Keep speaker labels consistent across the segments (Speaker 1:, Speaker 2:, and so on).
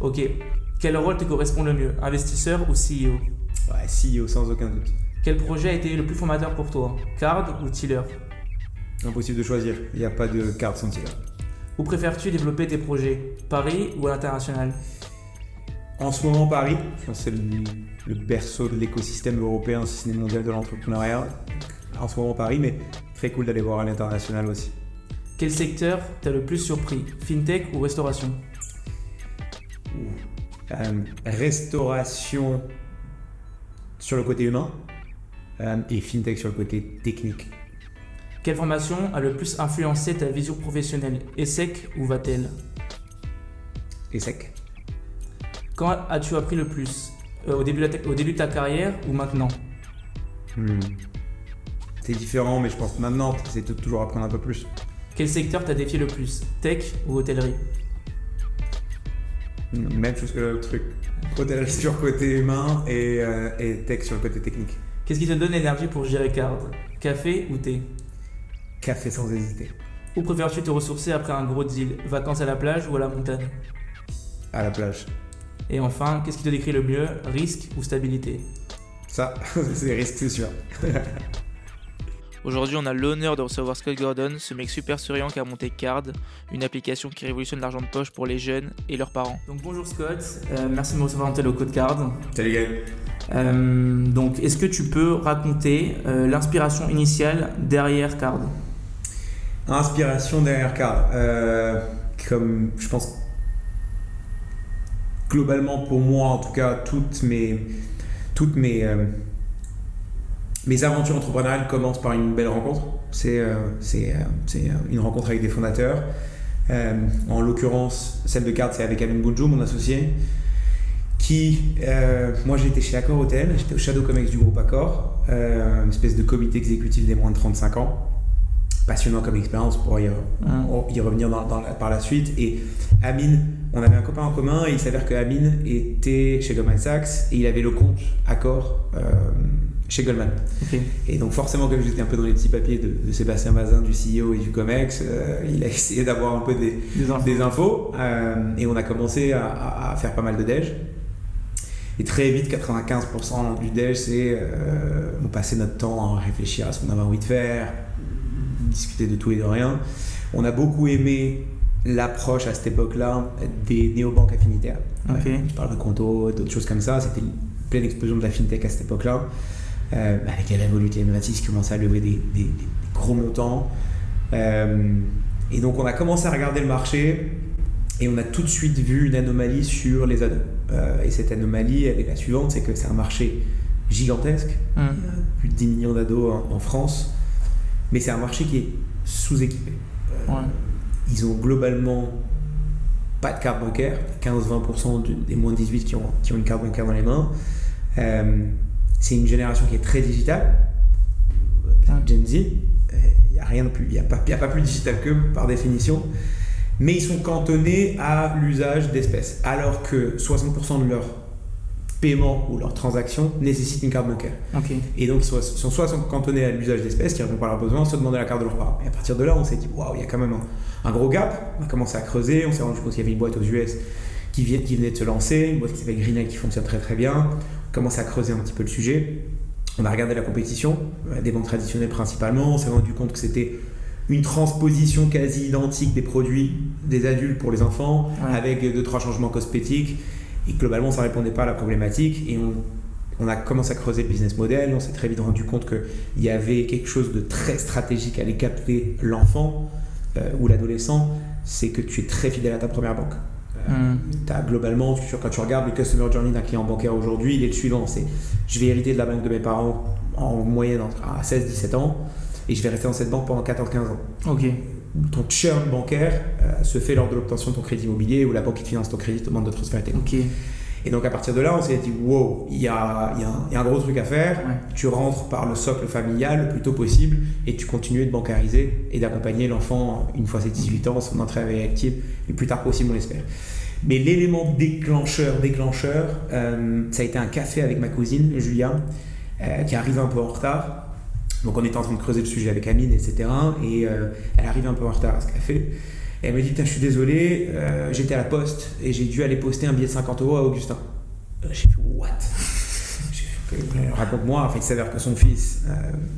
Speaker 1: Ok. Quel rôle te correspond le mieux Investisseur ou CEO
Speaker 2: Ouais, CEO sans aucun doute.
Speaker 1: Quel projet a été le plus formateur pour toi? Card ou Tiller
Speaker 2: Impossible de choisir. Il n'y a pas de carte sans Tiller.
Speaker 1: Où préfères-tu développer tes projets? Paris ou à l'international?
Speaker 2: En ce moment, Paris, c'est le, le berceau de l'écosystème européen, si ce n'est mondial de l'entrepreneuriat. En ce moment, Paris, mais très cool d'aller voir à l'international aussi.
Speaker 1: Quel secteur t'a le plus surpris? Fintech ou restauration?
Speaker 2: Euh, restauration sur le côté humain euh, et fintech sur le côté technique.
Speaker 1: Quelle formation a le plus influencé ta vision professionnelle ESSEC ou Vatel
Speaker 2: Et sec.
Speaker 1: Quand as-tu appris le plus? Euh, au, début de ta, au début de ta carrière ou maintenant?
Speaker 2: Hmm. C'est différent, mais je pense que maintenant, c'est toujours apprendre un peu plus.
Speaker 1: Quel secteur t'a défié le plus? Tech ou hôtellerie?
Speaker 2: Même chose que le truc. Hôtellerie sur le côté humain et, euh, et tech sur le côté technique.
Speaker 1: Qu'est-ce qui te donne l'énergie pour gérer Card? Café ou thé?
Speaker 2: Café sans hésiter.
Speaker 1: Où préfères-tu te ressourcer après un gros deal? Vacances à la plage ou à la montagne?
Speaker 2: À la plage.
Speaker 1: Et enfin, qu'est-ce qui te décrit le mieux? Risque ou stabilité?
Speaker 2: Ça, c'est risque, c'est sûr.
Speaker 1: Aujourd'hui, on a l'honneur de recevoir Scott Gordon, ce mec super souriant qui a monté Card, une application qui révolutionne l'argent de poche pour les jeunes et leurs parents. Donc bonjour Scott, Euh, merci de me recevoir dans tes locaux de Card.
Speaker 2: Salut Gaël.
Speaker 1: Euh, donc, est-ce que tu peux raconter euh, l'inspiration initiale derrière Card?
Speaker 2: Inspiration derrière Card. Euh, comme je pense, globalement pour moi en tout cas, toutes mes, toutes mes, euh, mes aventures entrepreneuriales commencent par une belle rencontre. C'est euh, euh, euh, une rencontre avec des fondateurs. En l'occurrence, celle de Card, c'est avec Amin Boudjou, mon associé. Qui, euh, moi j'étais chez Accor Hotel, j'étais au Shadow Comex du groupe Accor, euh, une espèce de comité exécutif des moins de 35 ans passionnant comme expérience pour y,
Speaker 1: Mm.
Speaker 2: y revenir dans- dans la- par la suite. Et Amine, on avait un copain en commun et il s'avère que Amine était chez Goldman Sachs et il avait le compte Accor euh, chez Goldman. Et donc forcément, comme j'étais un peu dans les petits papiers de, de Sébastien Bazin, du CEO et du COMEX, euh, il a essayé d'avoir un peu des,
Speaker 1: Des infos.
Speaker 2: des infos euh, et on a commencé à, faire pas mal de déj. Et très vite, 95% du déj, c'est euh, on passait notre temps à réfléchir à ce qu'on avait envie de faire, discuter de tout et de rien. On a beaucoup aimé l'approche à cette époque-là des néobanques affinitaires.
Speaker 1: Ok.
Speaker 2: Ouais, je parle de Conto, d'autres choses comme ça. C'était une pleine explosion de la fintech à cette époque-là. Euh, avec la Revolut et M26 qui commençaient à lever des, des- des gros montants. Euh, et donc on a commencé à regarder le marché et on a tout de suite vu une anomalie sur les ados. Euh, et cette anomalie, elle est la suivante, c'est que c'est un marché gigantesque,
Speaker 1: Mm.
Speaker 2: plus de 10 millions d'ados en, en France, mais c'est un marché qui est sous-équipé.
Speaker 1: Ouais.
Speaker 2: Ils ont globalement pas de carte bancaire, 15-20% du- des moins de 18 qui ont, qui ont une carte bancaire dans les mains. Euh, c'est une génération qui est très digitale, la Gen Z. Il n'y a rien de plus, il n'y a, pas- y a pas plus digital qu'eux par définition. Mais ils sont cantonnés à l'usage d'espèces, alors que 60% de leurs paiements ou leurs transactions nécessitent une carte bancaire. Et donc, ils sont soit cantonnés à l'usage d'espèces qui répond pas à leurs besoins, soit demander la carte de leurs parents. Et à partir de là, on s'est dit, waouh, il y a quand même un, un gros gap. On a commencé à creuser, on s'est rendu compte qu'il y avait une boîte aux US qui, vient- qui venait de se lancer, une boîte qui s'appelle Greenlight qui fonctionne très très bien. On commence à creuser un petit peu le sujet. On a regardé la compétition, euh, des banques traditionnelles principalement. On s'est rendu compte que c'était une transposition quasi identique des produits des adultes pour les enfants,
Speaker 1: Ouais.
Speaker 2: avec deux trois changements cosmétiques. Et globalement, ça répondait pas à la problématique. Et on, on a commencé à creuser le business model. On s'est très vite rendu compte qu'il y avait quelque chose de très stratégique à aller capter l'enfant euh, ou l'adolescent. C'est que tu es très fidèle à ta première banque.
Speaker 1: Mm.
Speaker 2: Globalement, tu- quand tu regardes le customer journey d'un client bancaire aujourd'hui, il est le suivant c'est je vais hériter de la banque de mes parents en moyenne à 16-17 ans et je vais rester dans cette banque pendant 14-15 ans.
Speaker 1: Ok.
Speaker 2: Ton churn bancaire euh, se fait lors de l'obtention de ton crédit immobilier ou la banque qui te finance ton crédit te demande de transférer tes.
Speaker 1: Ok.
Speaker 2: Et donc à partir de là, on s'est dit wow, il y a, y un- il y a un gros truc à faire.
Speaker 1: Ouais.
Speaker 2: Tu rentres par le socle familial le plus tôt possible et tu continues de bancariser et d'accompagner l'enfant une fois ses 18 ans, son entrée à vie active, le plus tard possible, on l'espère. Mais l'élément déclencheur, déclencheur, euh, ça a été un café avec ma cousine, Julia, euh, qui arrive un peu en retard. Donc on était en train de creuser le sujet avec Amine, etc. Et euh, elle arrive un peu en retard à ce café. Et elle me dit je suis désolé, j'étais à la poste et j'ai dû aller poster un billet de 50 euros à Augustin. J'ai fait What? Raconte-moi. Enfin, il s'avère que son fils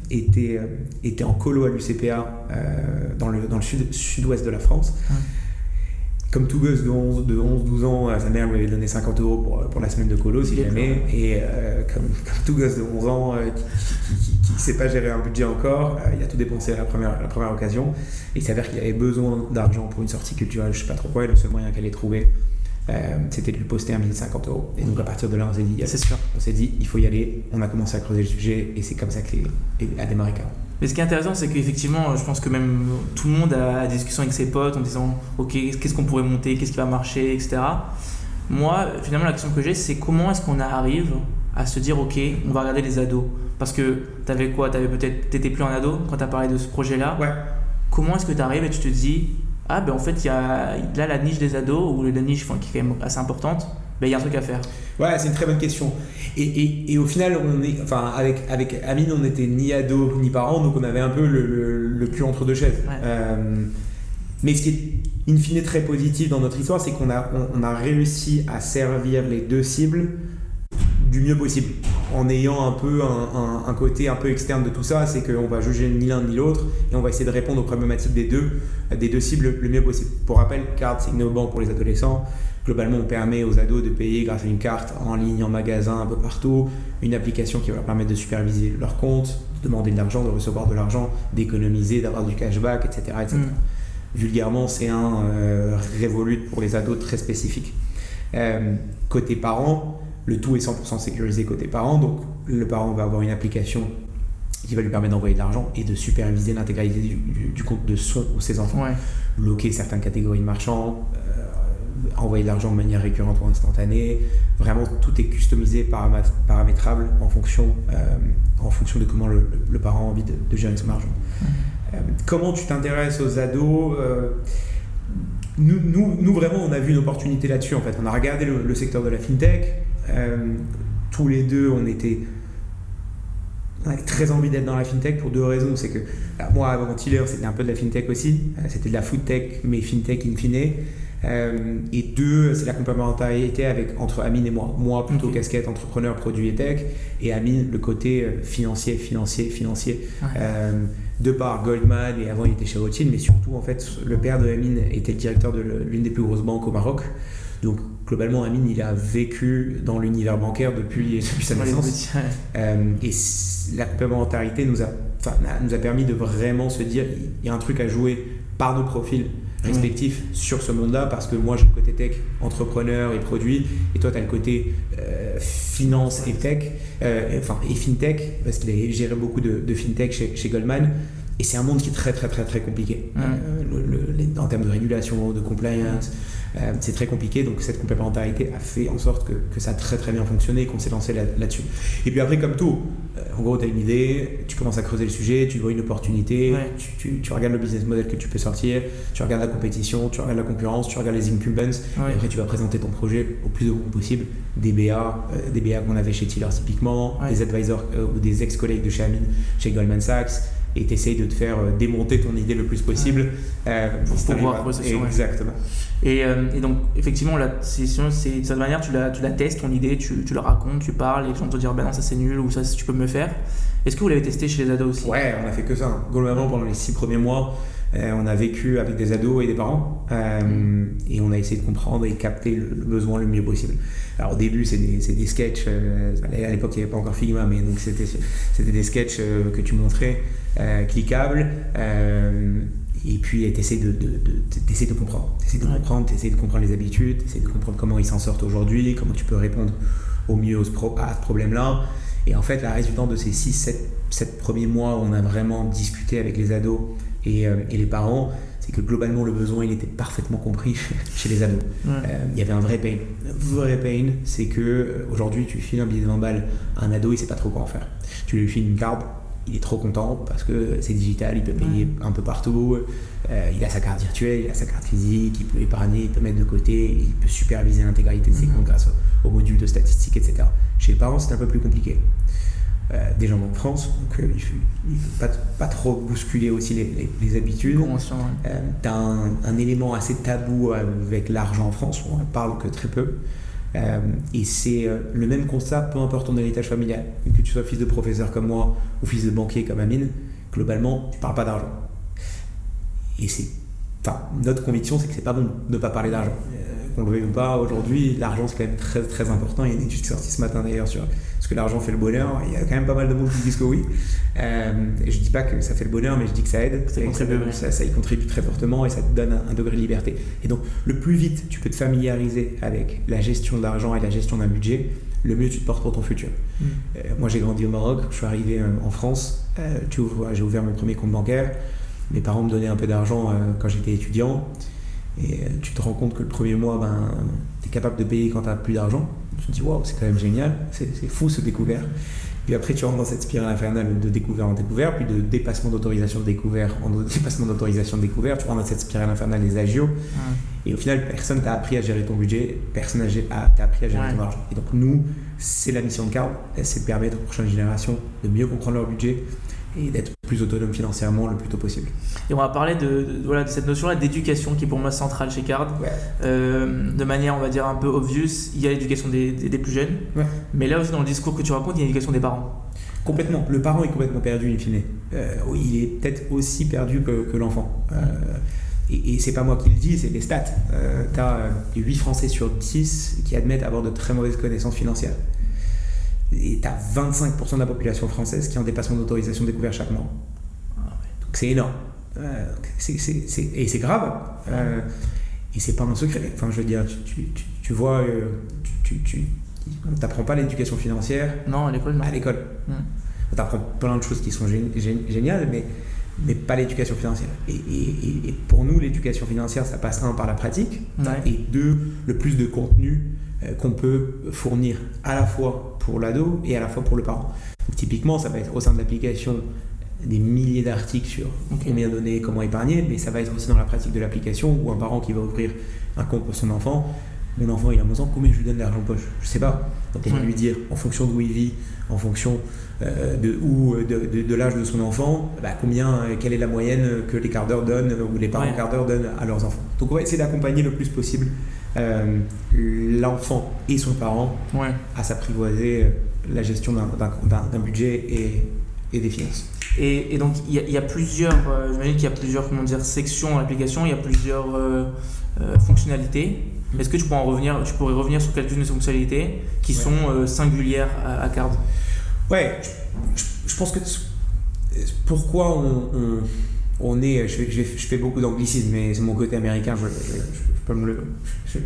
Speaker 2: était, était en colo à l'UCPA dans le, dans le sud, sud-ouest de la France comme tout gosse de 11, de 11 12 ans, euh, sa mère lui avait donné 50 euros pour, pour la semaine de colo, si jamais. Et euh, comme, tout gosse de 11 ans euh, qui ne sait pas gérer un budget encore, il a tout dépensé à la première, la première occasion. Et il s'avère qu'il avait besoin d'argent pour une sortie culturelle, je sais pas trop quoi, et le seul moyen qu'elle ait trouvé, c'était de lui poster un billet de 50 euros. Et donc à partir de là, on s'est dit, c'est sûr, on s'est dit, il faut y aller. On a commencé à creuser le sujet, et c'est comme ça que a démarré Caro.
Speaker 1: Mais ce qui est intéressant, c'est qu'effectivement, je pense que même tout le monde a des discussions avec ses potes en disant Ok, qu'est-ce qu'on pourrait monter, qu'est-ce qui va marcher, etc. Moi, finalement, la question que j'ai, c'est comment est-ce qu'on arrive à se dire Ok, on va regarder les ados Parce que tu avais quoi T'avais peut-être, t'étais plus en ado quand tu as parlé de ce projet-là.
Speaker 2: Ouais.
Speaker 1: Comment est-ce que tu arrives et tu te dis Ah, ben en fait, il y a là la niche des ados, ou la niche qui est quand même assez importante il y a un truc à faire
Speaker 2: Ouais, c'est une très bonne question. Et, et, et, au final, on est, enfin, avec, avec Amine, on n'était ni ado ni parents, donc on avait un peu le, le, cul entre deux chaises. Euh, mais ce qui est in fine très positif dans notre histoire, c'est qu'on a, on, a réussi à servir les deux cibles du mieux possible. En ayant un peu un, un, côté un peu externe de tout ça, c'est qu'on va juger ni l'un ni l'autre et on va essayer de répondre aux problématiques des deux, des deux cibles le mieux possible. Pour rappel, Card, c'est innovant pour les adolescents. Globalement, on permet aux ados de payer grâce à une carte en ligne, en magasin, un peu partout, une application qui va leur permettre de superviser leur compte, de demander de l'argent, de recevoir de l'argent, d'économiser, d'avoir du cashback, etc. etc. Mm. Vulgairement, c'est un euh, pour les ados très spécifique. Euh, côté parents, le tout est 100% sécurisé côté parents, donc le parent va avoir une application qui va lui permettre d'envoyer de l'argent et de superviser l'intégralité du, compte de son ou ses enfants. Bloquer certaines catégories de marchands, euh, envoyer de l'argent de manière récurrente ou instantanée. Vraiment, tout est customisé, paramétrable en fonction, euh, en fonction de comment le, parent a envie de, gérer son argent. Mmh. Euh, comment tu t'intéresses aux ados euh, nous, nous, nous, vraiment, on a vu une opportunité là-dessus. En fait, on a regardé le, secteur de la fintech. tous les deux, on était on avait très envie d'être dans la fintech pour deux raisons. C'est que moi, avant Tiller, c'était un peu de la fintech aussi. C'était de la foodtech, mais fintech in fine. Euh, et deux, c'est la complémentarité avec, entre Amine et moi. Moi, plutôt casquette entrepreneur, produit et tech, et Amine, le côté euh, financier, financier, financier. Euh, de par Goldman, et avant il était chez Rothschild, mais surtout, en fait, le père de Amine était le directeur de l'une des plus grosses banques au Maroc. Donc, globalement, Amine, il a vécu dans l'univers bancaire depuis, depuis sa naissance. et la complémentarité nous a, nous a permis de vraiment se dire il y a un truc à jouer par nos profils respectifs sur ce monde-là parce que moi j'ai le côté tech, entrepreneur et produit et toi tu as le côté euh, finance et tech, euh, enfin et fintech parce qu'il a géré beaucoup de, de fintech chez, chez, Goldman et c'est un monde qui est très très très très compliqué euh, en termes de régulation, de compliance. Euh, c'est très compliqué, donc cette complémentarité a fait en sorte que, que ça a très très bien fonctionné et qu'on s'est lancé là-dessus. et puis après, comme tout, euh, en gros, tu as une idée, tu commences à creuser le sujet, tu vois une opportunité, tu, tu, regardes le business model que tu peux sortir, tu regardes la compétition, tu regardes la concurrence, tu regardes les incumbents, et après tu vas présenter ton projet au plus de monde possible. Des BA, euh, des BA qu'on avait chez Tiller typiquement, des advisors ou des ex-collègues de chez Amin, chez Goldman Sachs et tu essayes de te faire démonter ton idée le plus possible
Speaker 1: pour pouvoir
Speaker 2: Exactement.
Speaker 1: Et, euh, et, donc, effectivement, la session, c'est de cette manière, tu la, tu la testes, ton idée, tu, tu la racontes, tu parles, et les gens te disent, ben non, ça c'est nul, ou ça tu peux me faire. Est-ce que vous l'avez testé chez les ados aussi?
Speaker 2: Ouais, on a fait que ça. Globalement, pendant les six premiers mois, euh, on a vécu avec des ados et des parents, euh, et on a essayé de comprendre et capter le, besoin le mieux possible. Alors au début, c'est des, des, sketchs, à l'époque il n'y avait pas encore Figma, mais donc c'était des sketchs que tu montrais, cliquables et puis tu essaies de, de, de, de comprendre. Tu de comprendre, de comprendre les habitudes, tu de comprendre comment ils s'en sortent aujourd'hui, comment tu peux répondre au mieux à ce problème-là. Et en fait, la résultante de ces 6, 7, 7 premiers mois où on a vraiment discuté avec les ados et, euh, et les parents, c'est que globalement le besoin il était parfaitement compris chez les ados. Euh, il y avait un vrai pain. Un vrai pain, c'est que euh, aujourd'hui tu files un billet de 20 balles à un ado, il sait pas trop quoi en faire. Tu lui files une carte, il est trop content parce que c'est digital, il peut payer un peu partout, euh, il a sa carte virtuelle, il a sa carte physique, il peut épargner, il peut mettre de côté, il peut superviser l'intégralité de ses mhm. comptes grâce au, module de statistiques, etc. Chez les parents, c'est un peu plus compliqué. euh, des gens en France, donc euh, il ne faut pas, pas, trop bousculer aussi les, les, habitudes. Euh, tu as un, un, élément assez tabou avec l'argent en France, on ne parle que très peu. Et c'est le même constat, peu importe ton héritage familial, que tu sois fils de professeur comme moi ou fils de banquier comme Amine, globalement, tu parles pas d'argent. Et c'est, enfin, notre conviction, c'est que c'est pas bon de ne pas parler d'argent qu'on le veuille ou pas, aujourd'hui, l'argent c'est quand même très très important. Il y a une étude sortie ce matin d'ailleurs sur ce que l'argent fait le bonheur. Il y a quand même pas mal de monde qui disent que oui. Euh, et je dis pas que ça fait le bonheur, mais je dis que ça aide. Ça, ça, y contribue très fortement et ça te donne un, degré de liberté. Et donc, le plus vite tu peux te familiariser avec la gestion de l'argent et la gestion d'un budget, le mieux tu te portes pour ton futur. Mm. Euh, moi, j'ai grandi au Maroc, je suis arrivé euh, en France, j'ai ouvert mon premier compte bancaire. Mes parents me donnaient un peu d'argent quand j'étais étudiant. Et euh, tu te rends compte que le premier mois, ben, tu es capable de payer quand tu n'as plus d'argent. Tu te dis, waouh, c'est quand même génial, c'est fou ce découvert. Puis après, tu rentres dans cette spirale infernale de découvert en découvert, puis de dépassement d'autorisation de découvert en dépassement d'autorisation de découvert. Tu rentres dans cette spirale infernale des agios. Et au final, personne t'a appris à gérer ton budget, personne t'a appris à gérer ton argent. Et donc, nous, c'est la mission de Card, c'est de permettre aux prochaines générations de mieux comprendre leur budget, et d'être plus autonome financièrement le plus tôt possible.
Speaker 1: Et on va parler de, voilà, de cette notion-là d'éducation qui est pour moi centrale chez Card. Euh, de manière, on va dire, un peu obvious, il y a l'éducation des, des, plus jeunes, mais là aussi dans le discours que tu racontes, il y a l'éducation des parents.
Speaker 2: Complètement. Le parent est complètement perdu, in fine. Euh, il est peut-être aussi perdu que, que l'enfant. Euh, et, et c'est pas moi qui le dis, c'est les stats. tu as 8 Français sur 10 qui admettent avoir de très mauvaises connaissances financières et tu as 25% de la population française qui est en dépassement d'autorisation découvert chaque mois. Ah Donc c'est énorme. Euh, et c'est grave. Euh, et c'est pas un secret. Enfin, je veux dire, tu, tu, tu vois, euh, tu, tu n'apprends pas l'éducation financière.
Speaker 1: Non, à l'école,
Speaker 2: À l'école. Hmm. Tu apprends plein de choses qui sont géniales, mais, mais pas l'éducation financière. Et, et, et, pour nous, l'éducation financière, ça passe un par la pratique, et deux, le plus de contenu qu'on peut fournir à la fois pour l'ado et à la fois pour le parent. typiquement, ça va être au sein de l'application des milliers d'articles sur combien donner, comment épargner, mais ça va être aussi dans la pratique de l'application où un parent qui va ouvrir un compte pour son enfant, mon enfant il a 11 ans, combien je lui donne d'argent poche? Je sais pas. Donc on va lui dire en fonction d'où il vit, en fonction euh, de, où, de, de, l'âge de son enfant, bah, combien, euh, quelle est la moyenne que les quarts d'heure donnent ou les parents quarts d'heure donnent à leurs enfants. Donc on va essayer d'accompagner le plus possible euh, l'enfant et son parent à s'apprivoiser euh, la gestion d'un budget et, et, des finances.
Speaker 1: Et, et donc il y, a plusieurs, euh, j'imagine qu'il y a plusieurs comment dire, sections dans l'application, il y a plusieurs fonctionnalités. Mm. Est-ce que tu pourrais, en revenir, tu pourrais revenir sur quelques-unes des fonctionnalités qui sont singulières à, Card?
Speaker 2: Ouais, je, pense que pourquoi on, on, est, je, je, fais beaucoup d'anglicisme, mais c'est mon côté américain, je,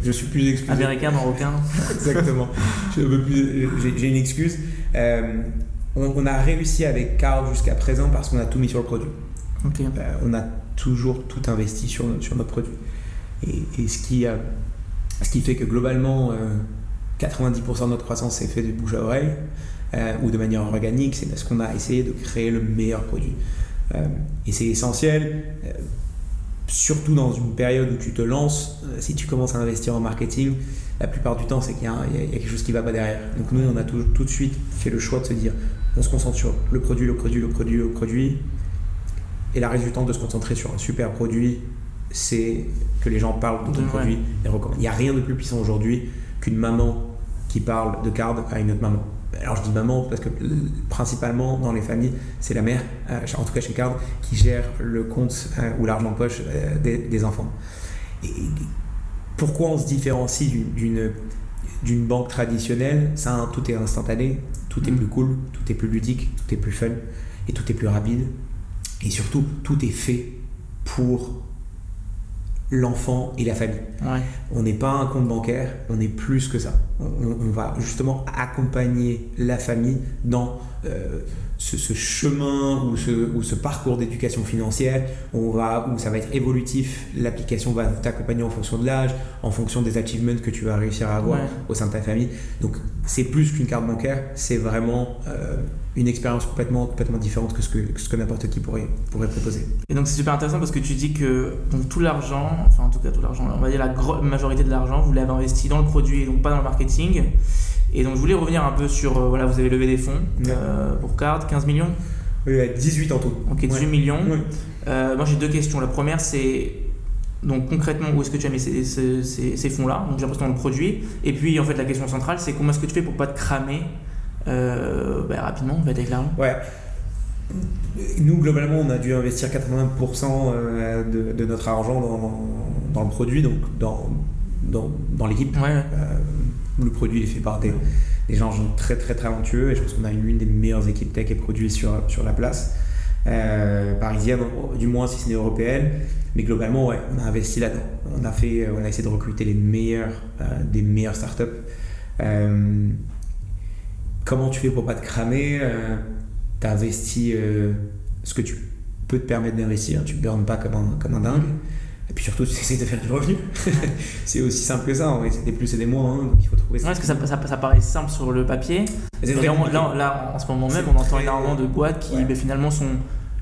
Speaker 2: je, suis plus excusé.
Speaker 1: Américain, marocain.
Speaker 2: Exactement. J'ai une excuse. Euh, on, a réussi avec Carl jusqu'à présent parce qu'on a tout mis sur le produit. Euh, on a toujours tout investi sur, sur notre produit. Et, ce, qui, ce qui fait que globalement, 90% euh, de notre croissance s'est fait de bouche à oreille ou de manière organique, c'est parce qu'on a essayé de créer le meilleur produit. Et c'est essentiel surtout dans une période où tu te lances, euh, si tu commences à investir en marketing, la plupart du temps, c'est qu'il y, a quelque chose qui va pas derrière. Donc nous, on a tout, tout, de suite fait le choix de se dire, on se concentre sur le produit, le produit, le produit, le produit. Et la résultante de se concentrer sur un super produit, c'est que les gens parlent de ton produit et recommandent. Il n'y a rien de plus puissant aujourd'hui qu'une maman qui parle de card à une autre maman alors je dis maman parce que principalement dans les familles, c'est la mère, euh, en tout cas chez Card, qui gère le compte euh, ou l'argent poche euh, des, enfants. Et pourquoi on se différencie d'une d'une banque traditionnelle? Ça, tout est instantané, tout est mm. plus cool, tout est plus ludique, tout est plus fun et tout est plus rapide. Et surtout, tout est fait pour l'enfant et la famille. On n'est pas un compte bancaire, on est plus que ça. On, va justement accompagner la famille dans euh, ce, chemin ou ce, ou ce parcours d'éducation financière on va, où ça va être évolutif, l'application va t'accompagner en fonction de l'âge, en fonction des achievements que tu vas réussir à avoir au sein de ta famille. Donc c'est plus qu'une carte bancaire, c'est vraiment euh, une expérience complètement, complètement différente que ce que, ce que n'importe qui pourrait, pourrait proposer.
Speaker 1: Et donc c'est super intéressant parce que tu dis que donc, tout l'argent, enfin en tout cas tout l'argent, on va dire la majorité de l'argent, vous l'avez investi dans le produit et donc pas dans le marketing. Et donc je voulais revenir un peu sur, euh, voilà, vous avez levé des fonds euh, pour Card, 15 millions
Speaker 2: Oui, 18 en tout.
Speaker 1: Ok, 18 millions. Euh, moi j'ai deux questions. La première c'est donc concrètement, où est-ce que tu as mis ces, ces, fonds-là? Donc j'ai l'impression dans le produit. Et puis en fait la question centrale, c'est comment est-ce que tu fais pour pas te cramer bah, rapidement en fait, avec l'argent
Speaker 2: Ouais. Nous, globalement, on a dû investir 80% de, de, notre argent dans, dans, le produit, donc dans, dans, dans l'équipe.
Speaker 1: Ouais
Speaker 2: le produit est fait par des, gens très très talentueux et je pense qu'on a une, des meilleures équipes tech et produits sur, sur la place. Euh, parisienne, du moins si ce n'est européenne. Mais globalement, ouais, on a investi là-dedans. On a, fait, on a essayé de recruter les meilleurs euh, des meilleures startups. Euh, comment tu fais pour pas te cramer Tu as investi ce que tu peux te permettre d'investir. Tu ne burnes pas comme un, comme un dingue. Et puis surtout, tu essaies de faire du revenu. c'est aussi simple que ça. C'est des plus et des moins. Hein, donc il faut trouver
Speaker 1: ça. Ouais, parce que ça, ça, paraît simple sur le papier. là, là, en ce moment même, on entend énormément de boîtes qui ben, finalement sont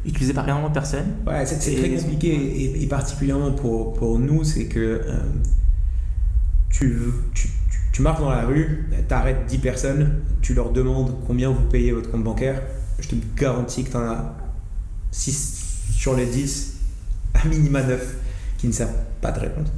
Speaker 1: utilisées par énormément de personnes.
Speaker 2: Ouais, c'est très compliqué. Et, particulièrement pour, pour nous, c'est que euh, tu, tu, tu, marches dans la rue, tu arrêtes 10 personnes, tu leur demandes combien vous payez votre compte bancaire. Je te garantis que tu en as 6 sur les 10, à minima 9 qui ne savent pas de répondre.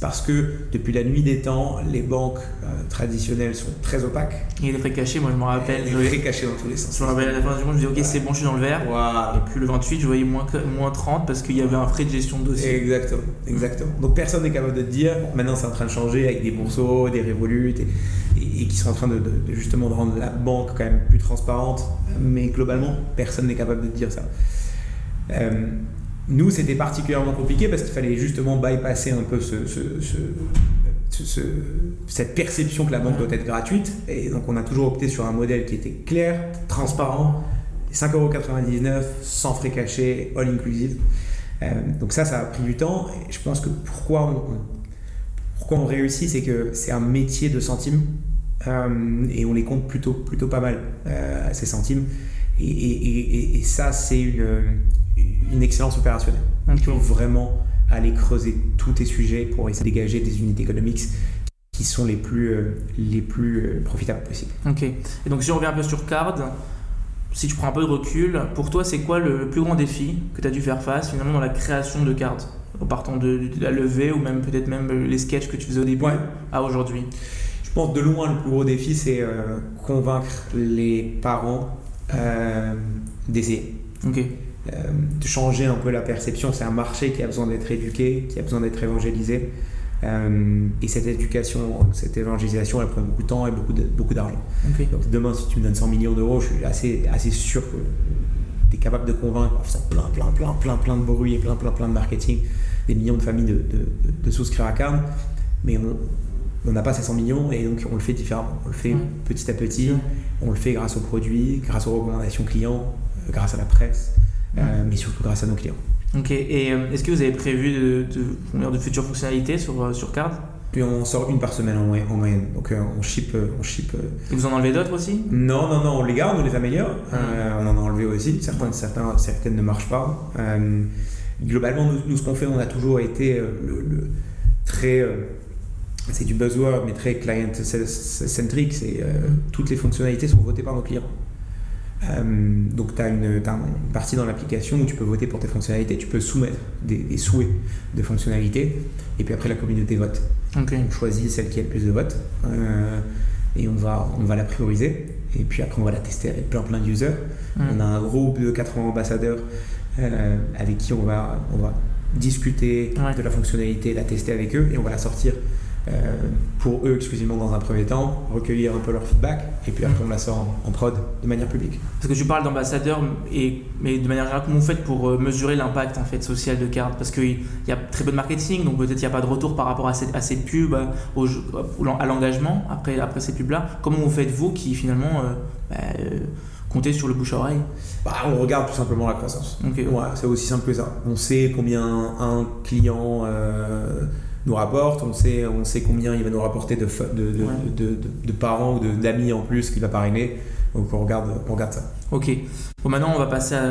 Speaker 2: Parce que depuis la nuit des temps, les banques euh, traditionnelles sont très opaques.
Speaker 1: Et les frais cachés, moi je me rappelle.
Speaker 2: Les frais cachés dans tous les sens.
Speaker 1: Je me rappelle à la fin du mois, je me dis ok, c'est bon, je suis dans le vert. Et puis le 28, je voyais moins, moins 30 parce qu'il y avait un frais de gestion de dossier.
Speaker 2: Exactement, exactement. Donc personne n'est capable de te dire, maintenant c'est en train de changer avec des bourseaux, des révolutes, et, qui sont en train de, justement de rendre la banque quand même plus transparente. Mais globalement, personne n'est capable de te dire ça. Euh, nous, c'était particulièrement compliqué parce qu'il fallait justement bypasser un peu ce, cette perception que la banque doit être gratuite. Et donc, on a toujours opté sur un modèle qui était clair, transparent, 5,99€, sans frais cachés, all inclusive. Euh, donc ça, ça a pris du temps. Et je pense que pourquoi on, pourquoi on réussit, c'est que c'est un métier de centimes. Euh, et on les compte plutôt, plutôt pas mal, euh, ces centimes. Et, et, et ça, c'est une une excellence opérationnelle. Il faut vraiment aller creuser tous tes sujets pour essayer de dégager des unités économiques qui sont les plus, euh, les plus euh, profitables possibles.
Speaker 1: Ok. Et donc si on revient un peu sur Card, si tu prends un peu de recul, pour toi c'est quoi le plus grand défi que tu as dû faire face finalement dans la création de Card? En partant de, la levée ou même peut-être même les sketchs que tu faisais au début à aujourd'hui?
Speaker 2: Je pense de loin le plus gros défi c'est euh, convaincre les parents d'essayer.
Speaker 1: Ok.
Speaker 2: Euh, de changer un peu la perception. C'est un marché qui a besoin d'être éduqué, qui a besoin d'être évangélisé. Euh, et cette éducation, cette évangélisation, elle prend beaucoup de temps et beaucoup, de, beaucoup d'argent. Donc demain, si tu me donnes 100 millions d'euros, je suis assez, assez sûr que tu es capable de convaincre, en plein, plein, plein, plein, plein de bruit et plein, plein, plein de marketing, des millions de familles de, de, souscrire à Carne. Mais on n'a pas ces 100 millions et donc on le fait différemment. On le fait petit à petit. On le fait grâce aux produits, grâce aux recommandations clients, euh, grâce à la presse. Euh, mais surtout grâce à nos clients.
Speaker 1: Ok, et euh, est-ce que vous avez prévu de, de, de futures fonctionnalités sur, euh, sur Card?
Speaker 2: Puis on sort une par semaine en, moyenne. Donc on ship. On ship
Speaker 1: Et vous en enlevez d'autres aussi?
Speaker 2: Non, non, non, on les garde, on les améliore. on en a enlevé aussi. Certaines, certains, certaines ne marchent pas. globalement, nous, ce qu'on fait, on a toujours été le, très. c'est du buzzword, mais très client-centric. C'est toutes les fonctionnalités sont votées par nos clients. Euh, donc tu as, une, partie dans l'application où tu peux voter pour tes fonctionnalités, tu peux soumettre des, souhaits de fonctionnalités, et puis après la communauté vote. On choisit celle qui a le plus de votes, euh, et on va, on va la prioriser, et puis après on va la tester avec plein plein d'users. On a un groupe de 80 ambassadeurs euh, avec qui on va, on va discuter de la fonctionnalité, la tester avec eux, et on va la sortir pour eux exclusivement dans un premier temps, recueillir un peu leur feedback, et puis après on la sort en, prod de manière publique.
Speaker 1: Parce que tu parles d'ambassadeurs, mais de manière générale, comment vous faites pour euh, mesurer l'impact en fait, social de Card? Parce qu'il y a très peu de marketing, donc peut-être il n'y a pas de retour par rapport à ces, à ces pubs, à l'engagement après, après ces pubs-là. Comment vous faites vous qui finalement... Euh, bah, compter sur le bouche à oreille?
Speaker 2: Bah, On regarde tout simplement la croissance.
Speaker 1: Ok.
Speaker 2: Ouais, c'est aussi simple que ça. On sait combien un client euh, nous rapporte, on sait, on sait combien il va nous rapporter de, de, de,
Speaker 1: Ouais.
Speaker 2: de, de- parents ou de- d'amis en plus qu'il va parrainer. Donc on regarde, on regarde ça.
Speaker 1: Ok. Bon, maintenant, on va passer à,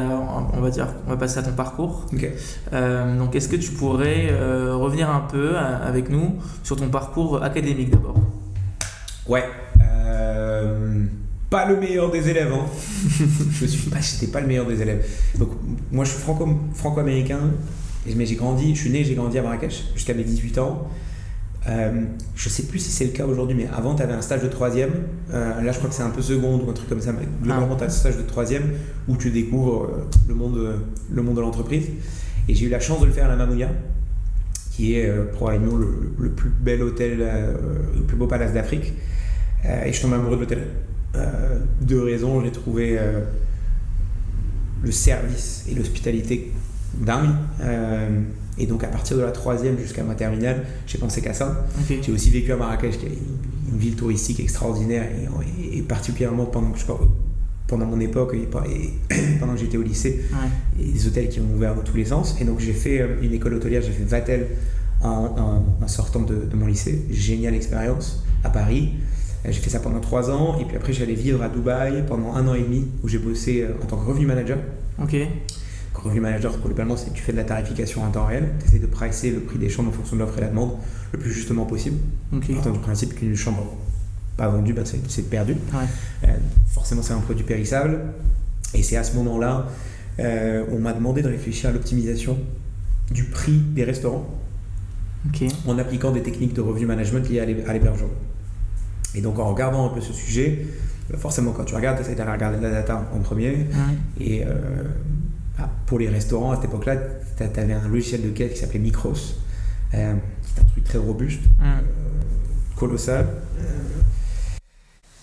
Speaker 1: on va dire, on va passer à ton parcours.
Speaker 2: Ok.
Speaker 1: Euh, donc, est-ce que tu pourrais euh, revenir un peu euh, avec nous sur ton parcours académique d'abord?
Speaker 2: Ouais. Euh, pas le meilleur des élèves. Hein. je suis pas, j'étais pas le meilleur des élèves. Donc moi je suis franco, franco-américain, mais j'ai grandi, je suis né, j'ai grandi à Marrakech jusqu'à mes 18 ans. Euh, je sais plus si c'est le cas aujourd'hui, mais avant tu avais un stage de troisième. Euh, là je crois que c'est un peu seconde ou un truc comme ça, mais globalement tu as un stage de troisième où tu découvres euh, le monde, euh, le monde de l'entreprise. Et j'ai eu la chance de le faire à la Mamounia, qui est euh, probablement le, le plus bel hôtel, le plus beau palace d'Afrique. Et je tombe amoureux de l'hôtel. Deux raisons, j'ai trouvé le service et l'hospitalité dingue. Euh, et donc à partir de la troisième jusqu'à ma terminale, j'ai pensé qu'à ça. J'ai aussi vécu à Marrakech, qui est une, ville touristique extraordinaire, et, et particulièrement pendant, que je- pendant mon époque et, pendant que j'étais au lycée,
Speaker 1: Ouais.
Speaker 2: et des hôtels qui ont ouvert dans tous les sens. Et donc j'ai fait euh, une école hôtelière, j'ai fait Vatel en, en- en sortant de, de mon lycée. Géniale expérience à Paris. Euh, J'ai fait ça pendant trois ans. Et puis après, j'allais vivre à Dubaï pendant un an et demi où j'ai bossé en tant que revenu manager.
Speaker 1: Ok.
Speaker 2: Revenu manager, globalement, c'est que tu fais de la tarification en temps réel. Tu essaies de pricer le prix des chambres en fonction de l'offre et la demande le plus justement possible.
Speaker 1: Ok.
Speaker 2: Partant du principe qu'une chambre pas vendue, bah, c'est perdu.
Speaker 1: Ouais.
Speaker 2: Euh, forcément, c'est un produit périssable. Et c'est à ce moment-là, euh, on m'a demandé de réfléchir à l'optimisation du prix des restaurants en appliquant des techniques de revenu management liées à l'hé- à l'hébergement. Et donc, en regardant un peu ce sujet, bah, forcément, quand tu regardes, tu essaies d'aller regarder la data en premier.
Speaker 1: Ouais.
Speaker 2: Et euh, ah, pour les restaurants, à cette époque-là, tu avais un logiciel de caisse qui s'appelait Micros. Euh, c'est un truc très robuste colossal, euh,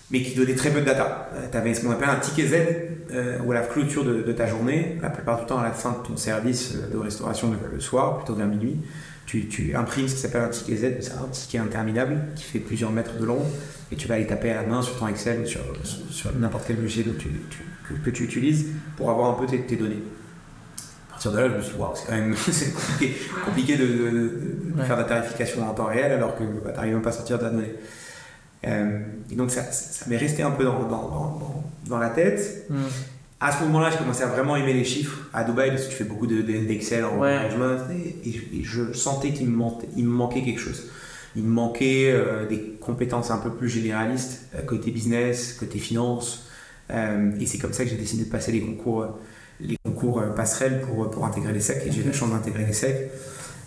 Speaker 2: mais qui donnait très peu de data. tu avais ce qu'on appelle un ticket Z, euh, ou à la clôture de, de ta journée, la plupart du temps à la fin de ton service euh, de restauration de- le soir, plutôt vers minuit, tu, tu imprimes ce qui s'appelle un ticket Z, c'est un ticket interminable qui fait plusieurs mètres de long, et tu vas aller taper à la main sur ton Excel ou sur, sur- sur n'importe quel logiciel que tu, tu- que, que tu utilises pour avoir un peu tes, tes données. Partir de là, je me suis dit, c'est quand même c'est compliqué, compliqué de, de- de- de
Speaker 1: Ouais.
Speaker 2: faire de la tarification en temps réel alors que bah, tu n'arrives même pas à sortir de la donnée. Euh, et donc ça, ça, ça m'est resté un peu dans, dans, dans, la tête.
Speaker 1: Mm.
Speaker 2: À ce moment-là, j'ai commencé à vraiment aimer les chiffres à Dubaï parce que tu fais beaucoup de- de- d'Excel en
Speaker 1: Ouais.
Speaker 2: management et, et je- je sentais qu'il me, manquait- il me manquait quelque chose. Il me manquait euh, des compétences un peu plus généralistes, euh, côté business, côté finance. Euh, et c'est comme ça que j'ai décidé de passer les concours, les concours euh, passerelles pour, pour intégrer les SEC. Et j'ai eu la chance d'intégrer les SEC.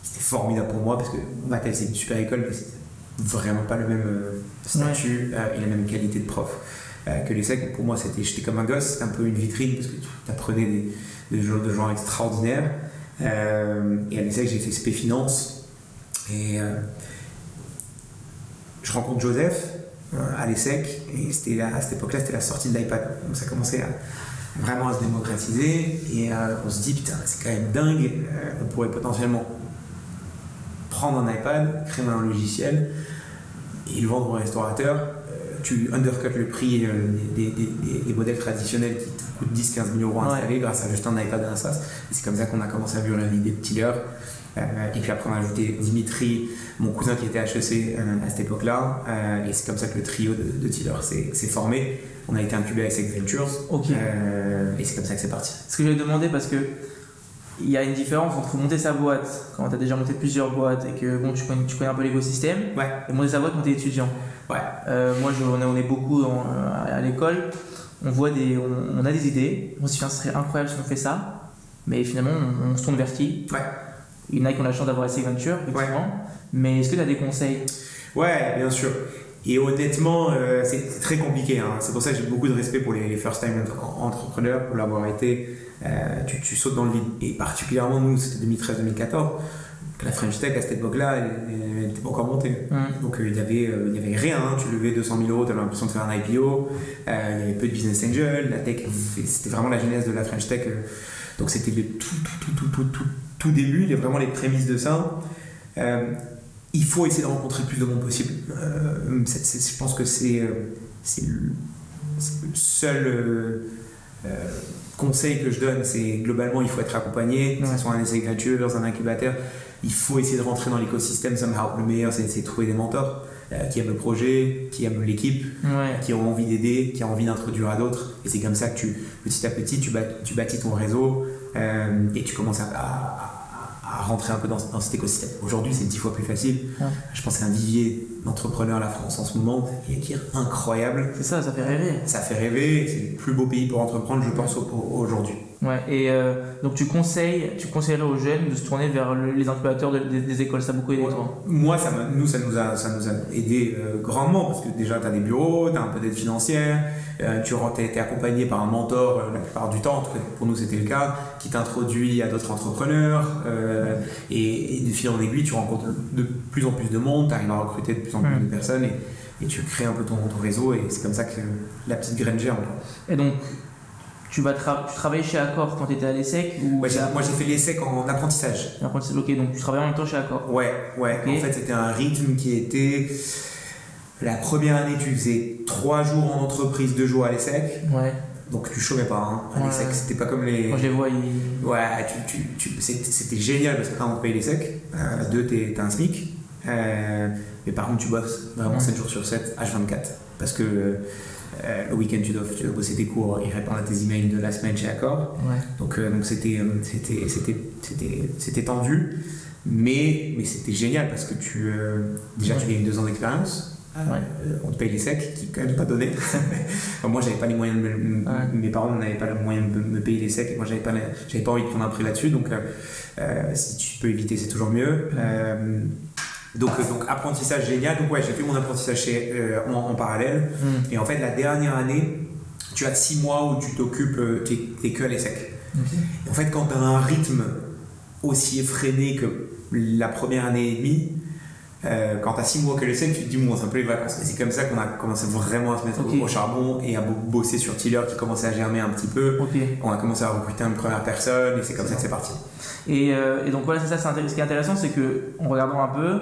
Speaker 2: C'était formidable pour moi parce que Vatel, c'est une super école, mais c'est vraiment pas le même euh, statut euh, et la même qualité de prof euh, que les SEC. Pour moi, c'était j'étais comme un gosse, c'était un peu une vitrine parce que tu apprenais des, des gens, de gens extraordinaires. Euh, et à l'ESSEC, j'ai fait SP Finance. Et euh, je rencontre Joseph euh, à l'ESSEC. Et c'était à cette époque-là, c'était la sortie de l'iPad. Donc ça commençait à, vraiment à se démocratiser. Et euh, on se dit, putain, c'est quand même dingue. euh, on pourrait potentiellement prendre un iPad, créer un logiciel et le vendre aux restaurateurs. Euh, tu undercut le prix euh, des, des- des- des modèles traditionnels qui te coûtent 10-15 000 euros à
Speaker 1: Ouais.
Speaker 2: installer grâce à juste un iPad et un SaaS. C'est comme ça qu'on a commencé à vivre l'idée de Tiller. Euh, et puis après, on a ajouté Dimitri, mon cousin qui était HEC euh, à cette époque-là. Euh, et c'est comme ça que le trio de, de Tiller s'est formé. On a été incubé avec Sex Ventures. Et c'est comme ça que c'est parti.
Speaker 1: Ce que j'avais demandé parce que il y a une différence entre monter sa boîte quand tu as déjà monté plusieurs boîtes et que bon, tu, connais, tu connais un peu l'écosystème
Speaker 2: Ouais.
Speaker 1: et monter sa boîte quand tu es étudiant.
Speaker 2: Ouais.
Speaker 1: Euh, moi, je, on, est, on est beaucoup dans- à l'école, on voit des, on, on a des idées, on se dit ce serait incroyable si on fait ça, mais finalement on, on se tourne vers qui?
Speaker 2: Ouais.
Speaker 1: Il y en a qui ont la chance d'avoir SC Venture, effectivement, mais est-ce que tu as des conseils?
Speaker 2: Ouais, bien sûr. Et honnêtement, euh, c'est très compliqué. hein. C'est pour ça que j'ai beaucoup de respect pour les, les first-time entrepreneurs, pour l'avoir été. Euh, tu, tu sautes dans le vide. Et particulièrement, nous, c'était 2013-2014. La French Tech, à cette époque-là, elle n'était pas encore montée. Donc euh, il n'y avait, rien. hein. Tu levais 200 000 euros, tu avais l'impression de faire un IPO. Il y avait peu de business angel. La tech, c'était vraiment la genèse de la French Tech. Donc c'était le tout, tout, tout, tout, tout, tout, tout début. A vraiment les prémices de ça. Euh, il faut essayer de rencontrer le plus de monde possible. Euh, je pense que c'est euh, le, le seul, euh, conseil que je donne, c'est globalement, il faut être accompagné, que ce soit un essai dans un incubateur. Il faut essayer de rentrer dans l'écosystème somehow. Le meilleur, c'est de trouver des mentors qui aiment le projet, qui aiment l'équipe, qui ont envie d'aider, qui ont envie d'introduire à d'autres. Et c'est comme ça que tu, petit à petit, tu, tu bâtis ton réseau euh, et tu commences à à rentrer un peu dans, cet écosystème. Aujourd'hui, c'est dix fois plus facile. Je pense qu'un vivier d'entrepreneurs la France en ce moment qui est incroyable.
Speaker 1: C'est ça, ça fait rêver.
Speaker 2: Ça fait rêver. C'est le plus beau pays pour entreprendre, je pense, aujourd'hui.
Speaker 1: Ouais, et euh, donc tu conseilles, tu conseillerais aux jeunes de se tourner vers les incubateurs des, écoles, ça a beaucoup aidé toi
Speaker 2: Moi, ça nous, ça nous a, ça nous a aidé euh, grandement parce que déjà, tu as des bureaux, tu as un peu d'aide financière, euh, tu es, été accompagné par un mentor la plupart du temps, en tout cas pour nous c'était le cas, qui t'introduit à d'autres entrepreneurs et, de fil en aiguille, tu rencontres de plus en plus de monde, tu arrives à recruter de plus en plus de personnes et, tu crées un peu ton, réseau et c'est comme ça que la petite graine germe.
Speaker 1: Et donc, tu, vas tu travaillais chez Accor quand tu étais à l'ESSEC
Speaker 2: ou Moi j'ai fait l'ESSEC en apprentissage.
Speaker 1: Ok, donc tu travaillais en même temps chez Accor
Speaker 2: Ouais, ouais. En fait, c'était un rythme qui était. La première année, tu faisais 3 jours en entreprise, 2 jours à l'ESSEC. Ouais. Donc tu chômais pas hein, à l'ESSEC. C'était pas comme les.
Speaker 1: Moi je les vois,
Speaker 2: Ouais, tu, tu, c'était génial parce que quand on te paye l'ESSEC, euh, deux, t'es un SMIC. Euh, mais par contre, tu bosses vraiment 7 jours sur 7, H24. Parce que euh, le week-end, tu dois, tu dois bosser tes cours et répondre à tes emails de la semaine chez Accor. Donc, euh, donc c'était, euh, c'était, c'était, c'était, c'était tendu, mais, mais c'était génial parce que tu, déjà, tu gagnes deux ans d'expérience. on te paye les secs, qui est quand même pas donné. moi, j'avais pas les moyens de mes parents n'avaient pas les moyens de me payer les secs, et moi, j'avais pas, j'avais pas envie de prendre un prix là-dessus. Donc, si tu peux éviter, c'est toujours mieux. Donc, euh, donc apprentissage génial. Donc ouais, j'ai fait mon apprentissage chez, euh, en, parallèle. Hmm. Et en fait, la dernière année, tu as six mois où tu t'occupes, euh, tu es, que à l'ESSEC. En fait, quand tu as un rythme aussi effréné que la première année et demie, quand tu as six mois que l'ESSEC, tu te dis, bon, c'est un peu les vacances. Et c'est comme ça qu'on a commencé vraiment à se mettre au charbon et à bosser sur Tiller qui commençait à germer un petit peu. On a commencé à recruter une première personne et c'est comme ça que c'est parti.
Speaker 1: Et, et, donc voilà, c'est ça, ce qui est intéressant, c'est que en regardant un peu,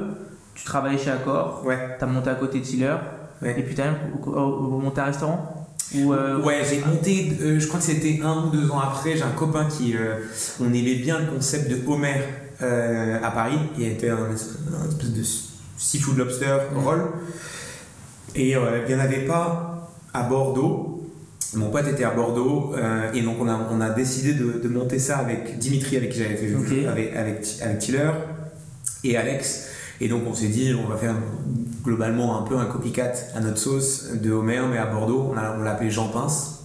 Speaker 1: tu travaillais chez Accor, ouais. tu as monté à côté de Tiller, et puis tu as même monté un restaurant
Speaker 2: euh, Ouais, j'ai monté, euh, je crois que c'était un ou deux ans après, j'ai un copain qui, euh, on aimait bien le concept de Homer à Paris, il était un, un espèce de seafood lobster roll, et il n'y en avait pas à Bordeaux. Mon pote était à Bordeaux et donc on a, on a décidé de, monter ça avec Dimitri avec qui j'avais fait avec, avec, avec Tiller et Alex et donc on s'est dit, on va faire globalement un peu un copycat à notre sauce de Homer, mais à Bordeaux, on, l'a appelé Jean Pince.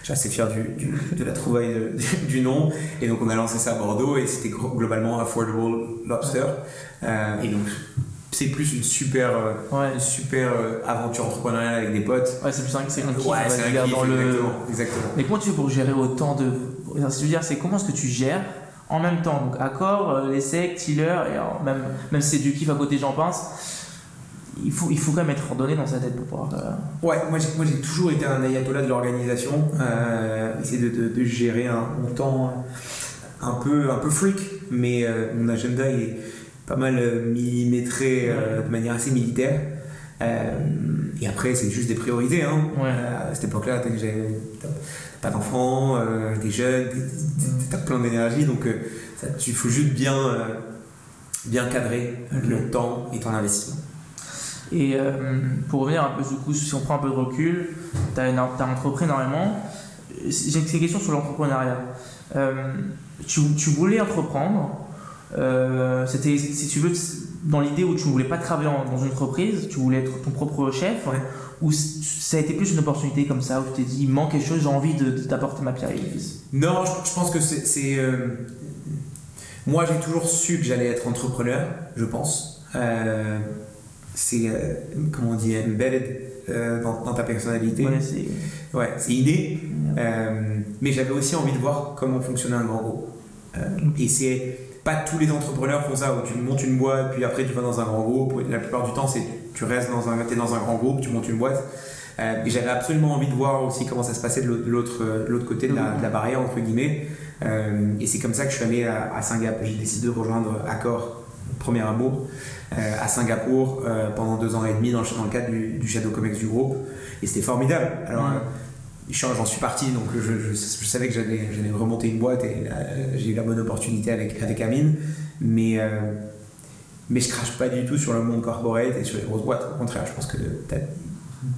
Speaker 2: Je suis assez fier du, de la trouvaille du nom. Et donc on a lancé ça à Bordeaux et c'était globalement Affordable Lobster. Euh, et donc c'est plus une super, euh, super euh, aventure entrepreneuriale avec des potes.
Speaker 1: Ouais, c'est plus un, c'est un kiff, ouais, c'est un kiff, dans le... exactement, exactement. Mais comment tu fais pour gérer autant de... Je veux dire, c'est comment est-ce que tu gères en même temps? Donc accord, euh, l'essai, Tiller, et même, même si c'est du kiff à côté, j'en pense. Il faut, il faut quand même être ordonné dans sa tête pour pouvoir. Euh,
Speaker 2: ouais, moi j'ai, moi j'ai toujours été un ayatollah de l'organisation, euh, essayer de, de, gérer un, mon temps un peu, un peu freak, mais mon agenda est pas mal millimétré de manière assez militaire. et après, c'est juste des priorités. Hein. à cette époque-là, j'avais pas d'enfants, euh, des jeunes, t'as plein d'énergie, donc euh, il faut juste bien, euh, bien cadrer le temps et ton investissement.
Speaker 1: Et pour revenir un peu du coup, si on prend un peu de recul, tu as, entrepris énormément. J'ai une question sur l'entrepreneuriat. Tu, tu, voulais entreprendre, c'était, si tu veux, dans l'idée où tu ne voulais pas travailler dans une entreprise, tu voulais être ton propre chef, ou ça a été plus une opportunité comme ça, où tu t'es dit, il manque quelque chose, j'ai envie de, t'apporter ma pierre à l'église
Speaker 2: Non, je, pense que c'est. Euh, moi, j'ai toujours su que j'allais être entrepreneur, je pense. Euh, c'est, euh, comment on dit, embedded dans, ta personnalité.
Speaker 1: Ouais, c'est,
Speaker 2: ouais, inné. mais j'avais aussi envie de voir comment fonctionnait un grand groupe. et c'est pas tous les entrepreneurs font ça, où tu montes une boîte, puis après tu vas dans un grand groupe. La plupart du temps, c'est tu restes dans un, es dans un grand groupe, tu montes une boîte. Euh, et j'avais absolument envie de voir aussi comment ça se passait de l'autre, l'autre côté de la, barrière, entre guillemets. Euh, et c'est comme ça que je suis allé à, Singapour. J'ai décidé de rejoindre Accor, premier amour, euh, à Singapour pendant deux ans et demi dans, le cadre du, Shadow Comex du groupe. Et c'était formidable. Alors, j'en suis parti, donc je, savais que j'allais remonter une boîte et j'ai eu la bonne opportunité avec, avec Amine. Mais, mais je crache pas du tout sur le monde corporate et sur les grosses boîtes. Au contraire, je pense que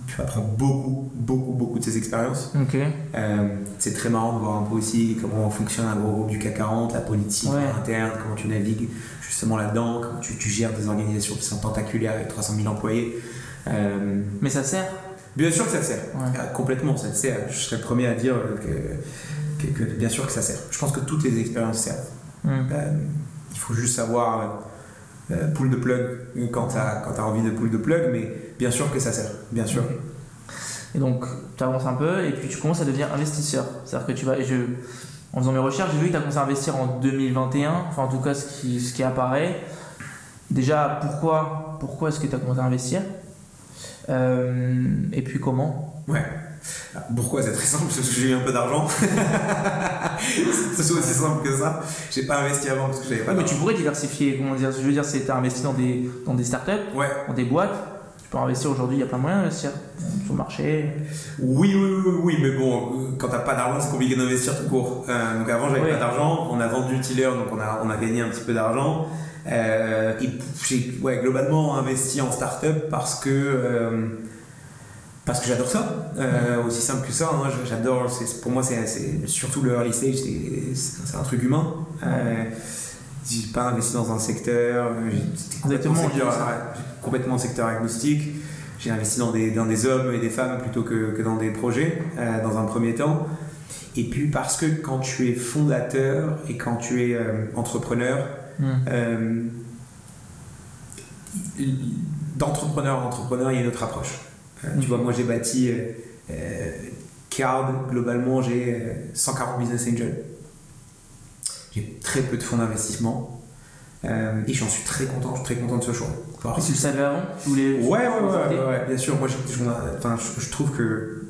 Speaker 2: tu apprends beaucoup, beaucoup, beaucoup de ces expériences. Euh, c'est très marrant de voir un peu aussi comment fonctionne un gros groupe du CAC 40, la politique interne, comment tu navigues justement là-dedans, comment tu, gères des organisations qui sont tentaculaires avec 300 000 employés.
Speaker 1: Euh, mais ça sert
Speaker 2: Bien sûr que ça sert. Euh, complètement, ça sert. Je serais le premier à dire que, que, bien sûr que ça sert. Je pense que toutes les expériences servent. il faut juste savoir euh, pool de plug quand tu as, as, envie de pool de plug, mais bien sûr que ça sert, bien sûr.
Speaker 1: Et donc, tu avances un peu et puis tu commences à devenir investisseur. C'est-à-dire que tu vas. Je, en faisant mes recherches, j'ai vu que tu as commencé à investir en 2021, enfin en tout cas ce qui, ce qui apparaît. Déjà, pourquoi, pourquoi est-ce que tu as commencé à investir? euh, Et puis comment?
Speaker 2: Ouais. Pourquoi C'est très simple, parce que j'ai eu un peu d'argent. c'est aussi simple que ça. J'ai pas investi avant parce que j'avais pas.
Speaker 1: mais tu pourrais diversifier. Comment dire Je veux dire, c'est as investi dans des, dans des startups,
Speaker 2: ouais.
Speaker 1: dans des boîtes. Tu peux investir aujourd'hui, il y a plein de moyens d'investir sur le marché.
Speaker 2: Oui, oui, oui, oui, mais bon, quand t'as pas d'argent, c'est compliqué d'investir tout court. Euh, donc avant, j'avais pas d'argent. On a vendu Tiller, donc on a, on a gagné un petit peu d'argent. Euh, et j'ai ouais, globalement investi en startup parce que. Euh, parce que j'adore ça, euh, aussi simple que ça. Moi, j'adore. Pour moi, c'est surtout le early stage, c'est un truc humain. Euh, j'ai pas investi dans un secteur. J'ai complètement, complètement secteur agnostique. J'ai investi dans des, dans des hommes et des femmes plutôt que, que dans des projets, dans un premier temps. Et puis parce que quand tu es fondateur et quand tu es entrepreneur, hmm. d'entrepreneur à entrepreneur, il y a une autre approche. Euh, tu vois, moi j'ai bâti euh, euh, Card, globalement j'ai 140 business angels. J'ai très peu de fonds d'investissement. et j'en suis très content, je suis très content de ce choix.
Speaker 1: Et tu le savais avant
Speaker 2: ouais, ouais, ouais, bien sûr. Moi, je, trouve que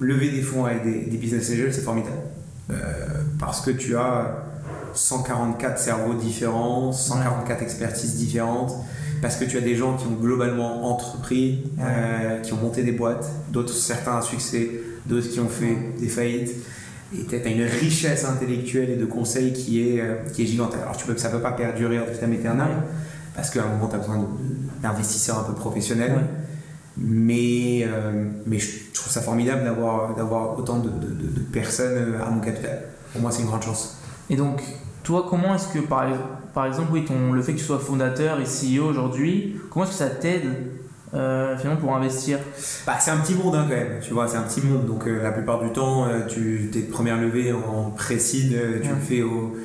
Speaker 2: lever des fonds avec des, business angels, c'est formidable. parce que tu as 144 cerveaux différents, 144 expertises différentes parce que tu as des gens qui ont globalement entrepris, euh, qui ont monté des boîtes, d'autres, certains à succès, d'autres qui ont fait des faillites. Et tu as une richesse intellectuelle et de conseils qui est, euh, qui est gigantesque. Alors tu peux, ça ne peut pas perdurer en vitam éternel, parce qu'à un moment, tu as besoin d'investisseurs un peu professionnels. Mais, euh, mais je trouve ça formidable d'avoir, d'avoir autant de, de, personnes à mon capital. Pour moi, c'est une grande chance.
Speaker 1: Et donc, toi, comment est-ce que, par, par exemple, oui, ton, le fait que tu sois fondateur et CEO aujourd'hui, comment est-ce que ça t'aide euh, finalement pour investir?
Speaker 2: Bah, C'est un petit monde hein, quand même, tu vois, c'est un petit monde. Donc euh, la plupart du temps, euh, tu, tes premières levées en précide, tu le fais au.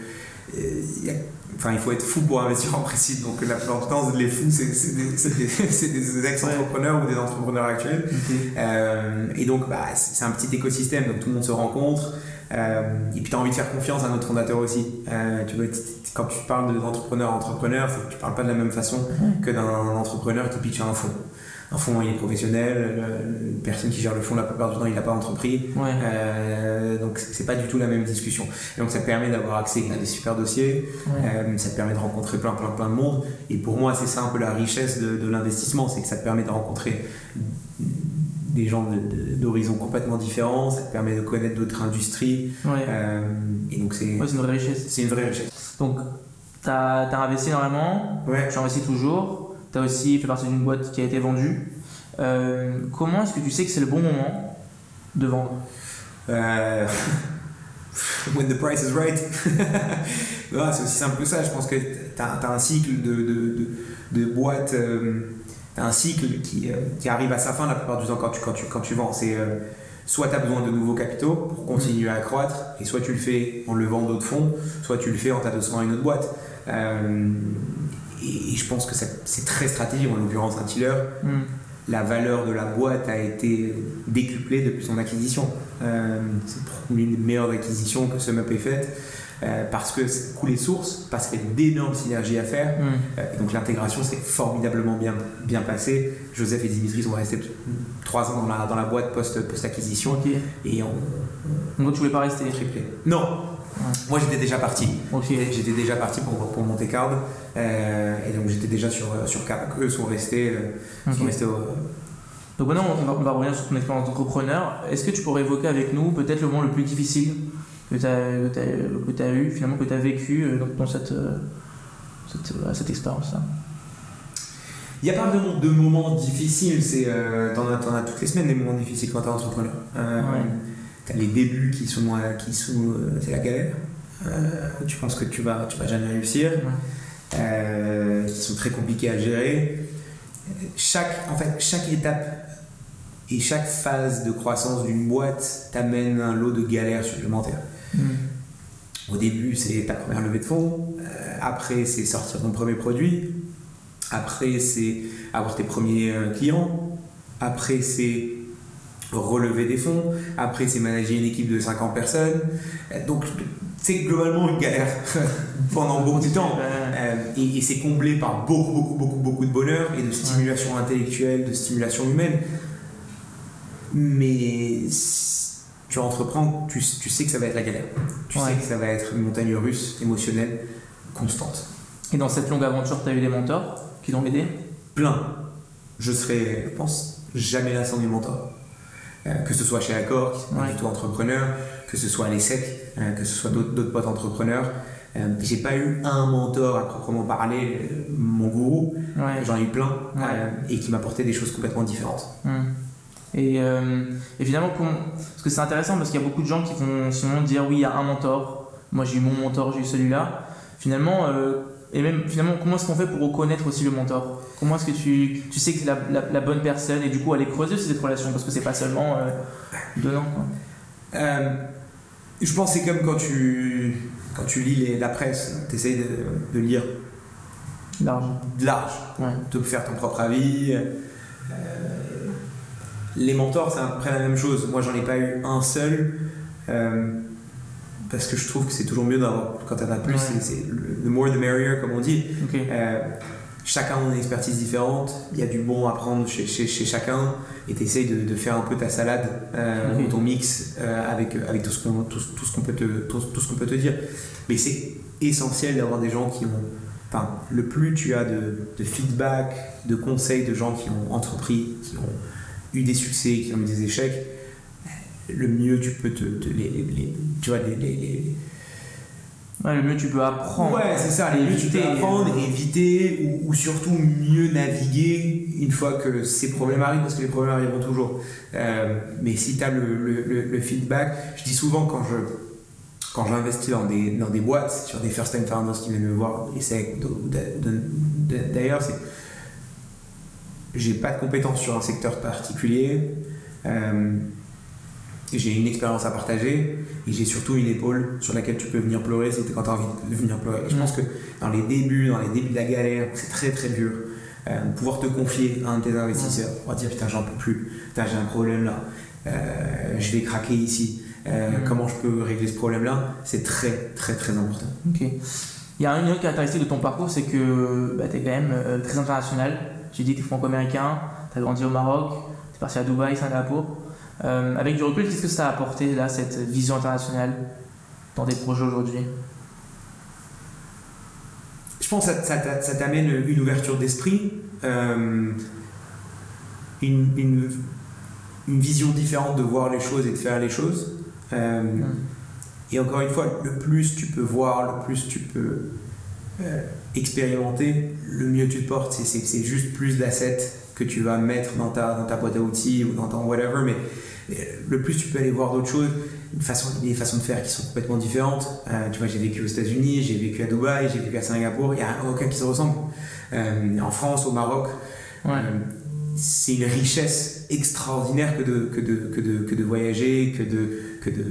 Speaker 2: enfin, il faut être fou pour investir en précide. Donc la plupart du temps, les fous, c'est des, des ex-entrepreneurs ou des entrepreneurs actuels. et donc, bah, c'est un petit écosystème, donc tout le monde se rencontre. Et puis tu as envie de faire confiance à notre fondateur aussi. tu vois, quand tu parles d'entrepreneur entrepreneur, tu parles pas de la même façon que d'un entrepreneur qui pitch un fonds. Un fonds, il est professionnel, une personne qui gère le fonds, la plupart du temps, il n'a pas entrepris. Euh, donc, c'est pas du tout la même discussion. Et donc, ça permet d'avoir accès à des super dossiers, euh, ça te permet de rencontrer plein, plein, plein de monde. Et pour moi, c'est ça un peu la richesse de, l'investissement, c'est que ça te permet de rencontrer des gens d'horizons complètement différents, ça te permet de connaître d'autres industries. Euh, et donc, c'est
Speaker 1: une vraie richesse.
Speaker 2: C'est une vraie richesse.
Speaker 1: Donc, tu as, investi énormément,
Speaker 2: ouais.
Speaker 1: tu investis toujours, tu as aussi fait partie d'une boîte qui a été vendue. Euh, comment est-ce que tu sais que c'est le bon moment de vendre?
Speaker 2: Euh, When the price is right. c'est aussi simple que ça. Je pense que tu as, un cycle de, de, de, boîtes, un cycle qui, qui, arrive à sa fin la plupart du temps quand tu, quand tu, quand tu vends. C'est soit tu as besoin de nouveaux capitaux pour continuer à croître, et soit tu le fais en levant d'autres fonds, soit tu le fais en t'adossant à une autre boîte. Euh, et, je pense que c'est très stratégique, en l'occurrence un tiller. Mm. La valeur de la boîte a été décuplée depuis son acquisition. Euh, c'est l'une des meilleures acquisitions que SumUp ait faite. Euh, parce que c'est coulé source, parce qu'il y a d'énormes synergies à faire. Mm. Euh, donc l'intégration s'est formidablement bien, bien passée. Joseph et Dimitri sont restés trois ans dans la, dans la boîte post-acquisition.
Speaker 1: Et on, Donc tu voulais pas rester
Speaker 2: triplé Non. Moi j'étais déjà parti. J'étais déjà parti pour, pour monter Card. Euh, et donc j'étais déjà sur, sur Card. Eux sont restés, sont restés
Speaker 1: Donc maintenant, on va, on va revenir sur ton expérience d'entrepreneur. Est-ce que tu pourrais évoquer avec nous peut-être le moment le plus difficile que tu as, eu, finalement, que tu as vécu euh, dans, cette, euh, cette, euh, cette expérience-là
Speaker 2: il n'y a pas vraiment de moments difficiles, c'est euh, t'en, as, as, toutes les semaines des moments difficiles quand t'es entrepreneur. Euh, T'as les débuts qui sont, qui sont c'est la galère. tu penses que tu vas, tu vas jamais réussir, qui sont très compliqués à gérer. Chaque, en fait, chaque étape et chaque phase de croissance d'une boîte t'amène un lot de galères supplémentaires. Mm. Au début, c'est ta première levée de fonds. Euh, après, c'est sortir ton premier produit. Après, c'est avoir tes premiers euh, clients. Après, c'est relever des fonds. Après, c'est manager une équipe de 50 personnes. Euh, donc, c'est globalement une galère pendant beaucoup de temps. et, et c'est comblé par beaucoup, beaucoup, beaucoup, beaucoup de bonheur et de stimulation intellectuelle, de stimulation humaine. Mais tu entreprends, tu, tu, sais que ça va être la galère. Tu sais que ça va être une montagne russe émotionnelle constante.
Speaker 1: Et dans cette longue aventure, tu as eu des mentors qui t'ont aidé?
Speaker 2: Plein. Je serais, je pense, jamais là sans des mentors. Euh, que ce soit chez Accor, qui est plutôt entrepreneur, que ce soit à l'ESSEC, euh, que ce soit d'autres potes entrepreneurs. Euh, j'ai pas eu un mentor à proprement parler, mon gourou, j'en ai eu plein, et qui m'apportait des choses complètement différentes.
Speaker 1: Hum. Et, euh, finalement, parce que c'est intéressant parce qu'il y a beaucoup de gens qui vont sinon dire oui, il y a un mentor. Moi, j'ai eu mon mentor, j'ai eu celui-là. Finalement, euh, et même finalement, comment est-ce qu'on fait pour reconnaître aussi le mentor? Comment est-ce que tu, tu sais que c'est la, la, bonne personne et du coup aller creuser cette relation parce que c'est pas seulement euh, donnant.
Speaker 2: Euh, je pense que c'est comme quand tu, quand tu lis la presse, tu essayes de, de, lire
Speaker 1: large,
Speaker 2: large ouais. de faire ton propre avis. Les mentors, c'est à peu près la même chose. Moi, j'en ai pas eu un seul. Euh, parce que je trouve que c'est toujours mieux d'avoir, quand t'en as plus, c'est le more the merrier, comme on dit. Euh, chacun a une expertise différente, il y a du bon à prendre chez, chez, chacun, et tu essayes de, faire un peu ta salade, euh, ou ton mix, avec, avec tout ce qu'on tout, tout ce qu'on peut, te, tout, ce qu'on peut te dire. Mais c'est essentiel d'avoir des gens qui ont. Enfin, le plus tu as de, de, feedback, de conseils de gens qui ont entrepris, qui ont eu des succès, qui ont eu des échecs, le mieux tu peux te, les, tu vois les, les
Speaker 1: Ouais, le mieux tu peux apprendre.
Speaker 2: Ouais, c'est ça, le mieux tu peux apprendre, éviter ou, surtout mieux naviguer une fois que ces problèmes arrivent, parce que les problèmes arriveront toujours. Euh, mais si tu as le, le, le, feedback, je dis souvent quand je quand j'investis dans des, dans des boîtes, sur des first time founders qui viennent me voir, et c'est d'ailleurs, c'est j'ai pas de compétences sur un secteur particulier. Euh, j'ai une expérience à partager et j'ai surtout une épaule sur laquelle tu peux venir pleurer si quand tu as envie de venir pleurer. je pense que dans les débuts, dans les débuts de la galère, c'est très très dur. Euh, pouvoir te confier à un de tes investisseurs, pour dire putain j'en peux plus, putain j'ai un problème là, euh, je vais craquer ici, comment je peux régler ce problème là, c'est très très très important.
Speaker 1: Ok. Il y a une autre caractéristique de ton parcours, c'est que bah, tu es quand même très international tu dis que tu es franco-américain, tu as grandi au Maroc, tu es parti à Dubaï, Singapour. Euh, avec du recul, qu'est-ce que ça a apporté, là, cette vision internationale dans des projets aujourd'hui?
Speaker 2: Je pense que ça, t'amène une ouverture d'esprit, euh, une, une, vision différente de voir les choses et de faire les choses. Euh, mm. Et encore une fois, le plus tu peux voir, le plus tu peux expérimenter, le mieux tu te portes. C'est juste plus d'assets que tu vas mettre dans ta, dans ta boîte à outils ou dans ton whatever, mais euh, le plus tu peux aller voir d'autres choses, une façon, des façons de faire qui sont complètement différentes. Euh, tu vois, j'ai vécu aux États-Unis, j'ai vécu à Dubaï, j'ai vécu à Singapour, il n'y a aucun qui se ressemble. Euh, en France, au Maroc, c'est une richesse extraordinaire que de, que de, que de, que de voyager, que de, que de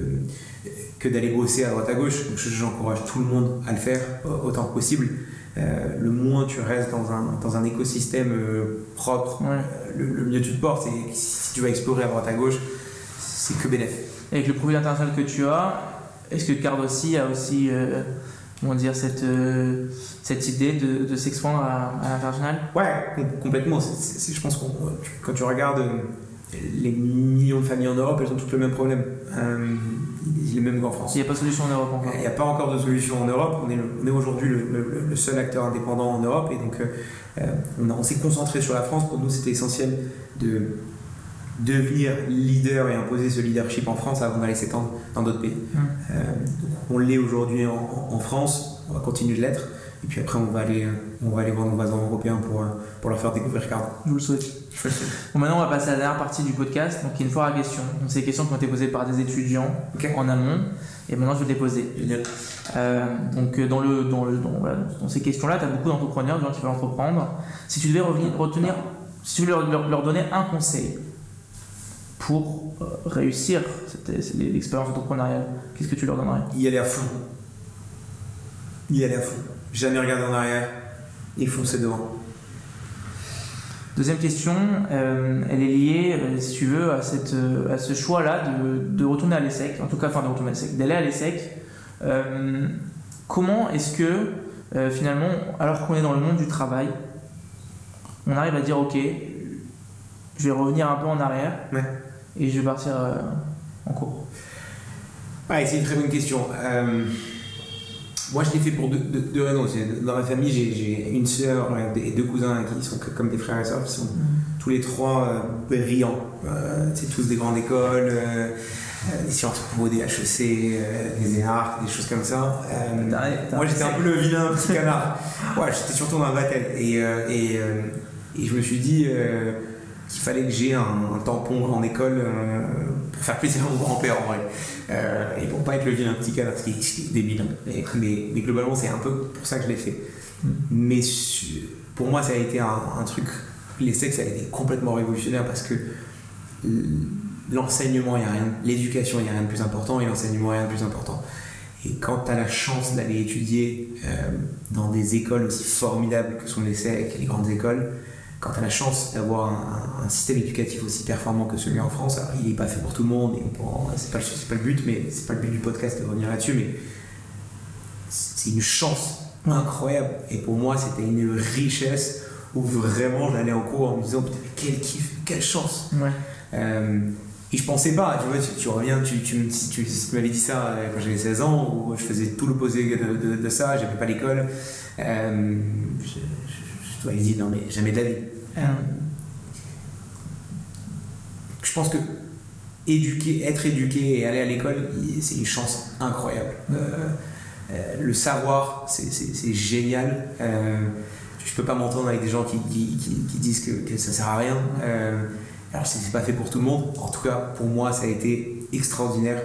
Speaker 2: que d'aller bosser à droite à gauche. Donc j'encourage tout le monde à le faire autant que possible. Euh, le moins tu restes dans un, dans un écosystème euh, propre, euh, le, mieux tu te portes. Et si tu vas explorer à droite à gauche, c'est que bénéfique.
Speaker 1: Avec le profil international que tu as, est-ce que Card aussi a aussi comment dire, cette, cette idée de, de s'expandre à, l'international?
Speaker 2: Ouais, complètement. je pense que quand tu regardes les millions de familles en Europe, elles ont toutes le même problème. Euh, il est même qu'en France.
Speaker 1: Il n'y a pas de solution en Europe encore.
Speaker 2: Il n'y a pas encore de solution en Europe. On est, aujourd'hui le, seul acteur indépendant en Europe et donc euh, on, on s'est concentré sur la France. Pour nous, c'était essentiel de, devenir leader et imposer ce leadership en France avant d'aller s'étendre dans d'autres pays. Euh, on l'est aujourd'hui en, en, France, on va continuer de l'être. Et puis après, on va aller, on va aller voir nos voisins européens pour, pour leur faire découvrir Card.
Speaker 1: Je vous le souhaite. Bon, maintenant, on va passer à la dernière partie du podcast, donc une fois à question. Donc, c'est des questions qui ont été posées par des étudiants en amont, et maintenant, je vais les poser.
Speaker 2: Génial.
Speaker 1: Euh, donc, dans, le, dans, le, dans, voilà, dans ces questions-là, tu as beaucoup d'entrepreneurs, de gens qui veulent entreprendre. Si tu devais revenir, retenir, si tu devais leur, leur, leur donner un conseil pour euh, réussir l'expérience entrepreneuriale, qu'est-ce que tu leur donnerais?
Speaker 2: Y aller à fond. Y aller à fond. Jamais regarder en arrière et foncer devant.
Speaker 1: Deuxième question, euh, elle est liée, euh, si tu veux, à, cette, à ce choix-là de, de, retourner à l'ESSEC, en tout cas, enfin de retourner à l'ESSEC, d'aller à l'ESSEC. Euh, comment est-ce que, euh, finalement, alors qu'on est dans le monde du travail, on arrive à dire, ok, je vais revenir un peu en arrière
Speaker 2: ouais.
Speaker 1: et je vais partir euh, en cours?
Speaker 2: Ouais, C'est une très bonne question. Moi, je l'ai fait pour deux, deux, deux, raisons. Dans ma famille, j'ai une sœur et deux cousins qui sont comme des frères et sœurs, qui sont mmh. tous les trois euh, brillants. Euh, c'est tous des grandes écoles, euh, des sciences po, des HEC, des ENARC, des choses comme ça. moi, j'étais un peu le vilain petit canard. ouais, j'étais surtout dans la bataille. Et, et, et, je me suis dit qu'il fallait que j'ai un, un, tampon en école pour faire plaisir à mon grand-père en vrai. Euh, et pour pas être le vilain petit canard, ce qui est débile. Mais, mais, globalement, c'est un peu pour ça que je l'ai fait. Mais pour moi, ça a été un, truc. Les sexes, ça a été complètement révolutionnaire parce que l'enseignement, il a rien. L'éducation, il n'y a rien de plus important et l'enseignement, il n'y a rien de plus important. Et quand tu as la chance d'aller étudier euh, dans des écoles aussi formidables que sont les SEC et les grandes écoles, quand tu as la chance d'avoir un, un, système éducatif aussi performant que celui en France, alors il n'est pas fait pour tout le monde, et c'est pas, pas, le but, mais c'est pas le but du podcast de revenir là-dessus, mais c'est une chance incroyable. Et pour moi, c'était une richesse où vraiment j'allais en cours en me disant putain, quel kiff, quelle chance.
Speaker 1: Ouais.
Speaker 2: Euh, et je pensais pas, tu vois, tu, tu reviens, tu, tu, tu, tu m'avais dit ça quand j'avais 16 ans, où je faisais tout l'opposé de, de, de, ça, j'avais pas l'école. Euh, je, je, je, dit non mais jamais de la vie. Euh, je pense que être éduqué et aller à l'école, c'est une chance incroyable. Euh, euh, le savoir, c'est génial. Je peux pas m'entendre avec des gens qui, disent que, que, ça sert à rien. Euh, alors c'est pas fait pour tout le monde. En tout cas, pour moi, ça a été extraordinaire.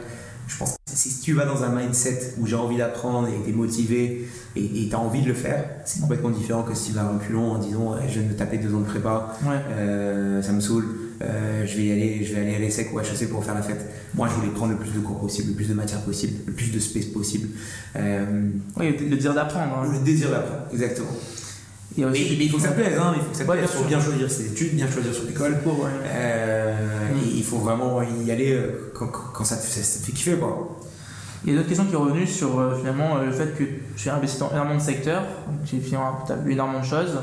Speaker 2: Je pense si tu vas dans un mindset où j'ai envie d'apprendre et tu es motivé et tu as envie de le faire, c'est complètement différent que si tu vas un reculons en disant je viens de me taper deux ans de prépa,
Speaker 1: ouais.
Speaker 2: euh, ça me saoule, euh, je vais y aller, je vais aller à l'ESSEC ou à HEC pour faire la fête. Moi, je voulais prendre le plus de cours possible, le plus de matière possible, le plus de space possible.
Speaker 1: Euh, oui, le désir d'apprendre.
Speaker 2: Hein. Le désir d'apprendre, exactement.
Speaker 1: Et aussi,
Speaker 2: mais, mais, il faut que ça plaise, hein, il faut que ça plaise, il faut bien choisir ses études, bien choisir son école.
Speaker 1: Ouais.
Speaker 2: Euh, mmh. Il faut vraiment y aller quand, quand ça, te, ça, te fait kiffer. Quoi.
Speaker 1: Il y a d'autres questions qui sont revenues sur euh, finalement le fait que tu as investi dans énormément de secteurs, tu as vu énormément de choses.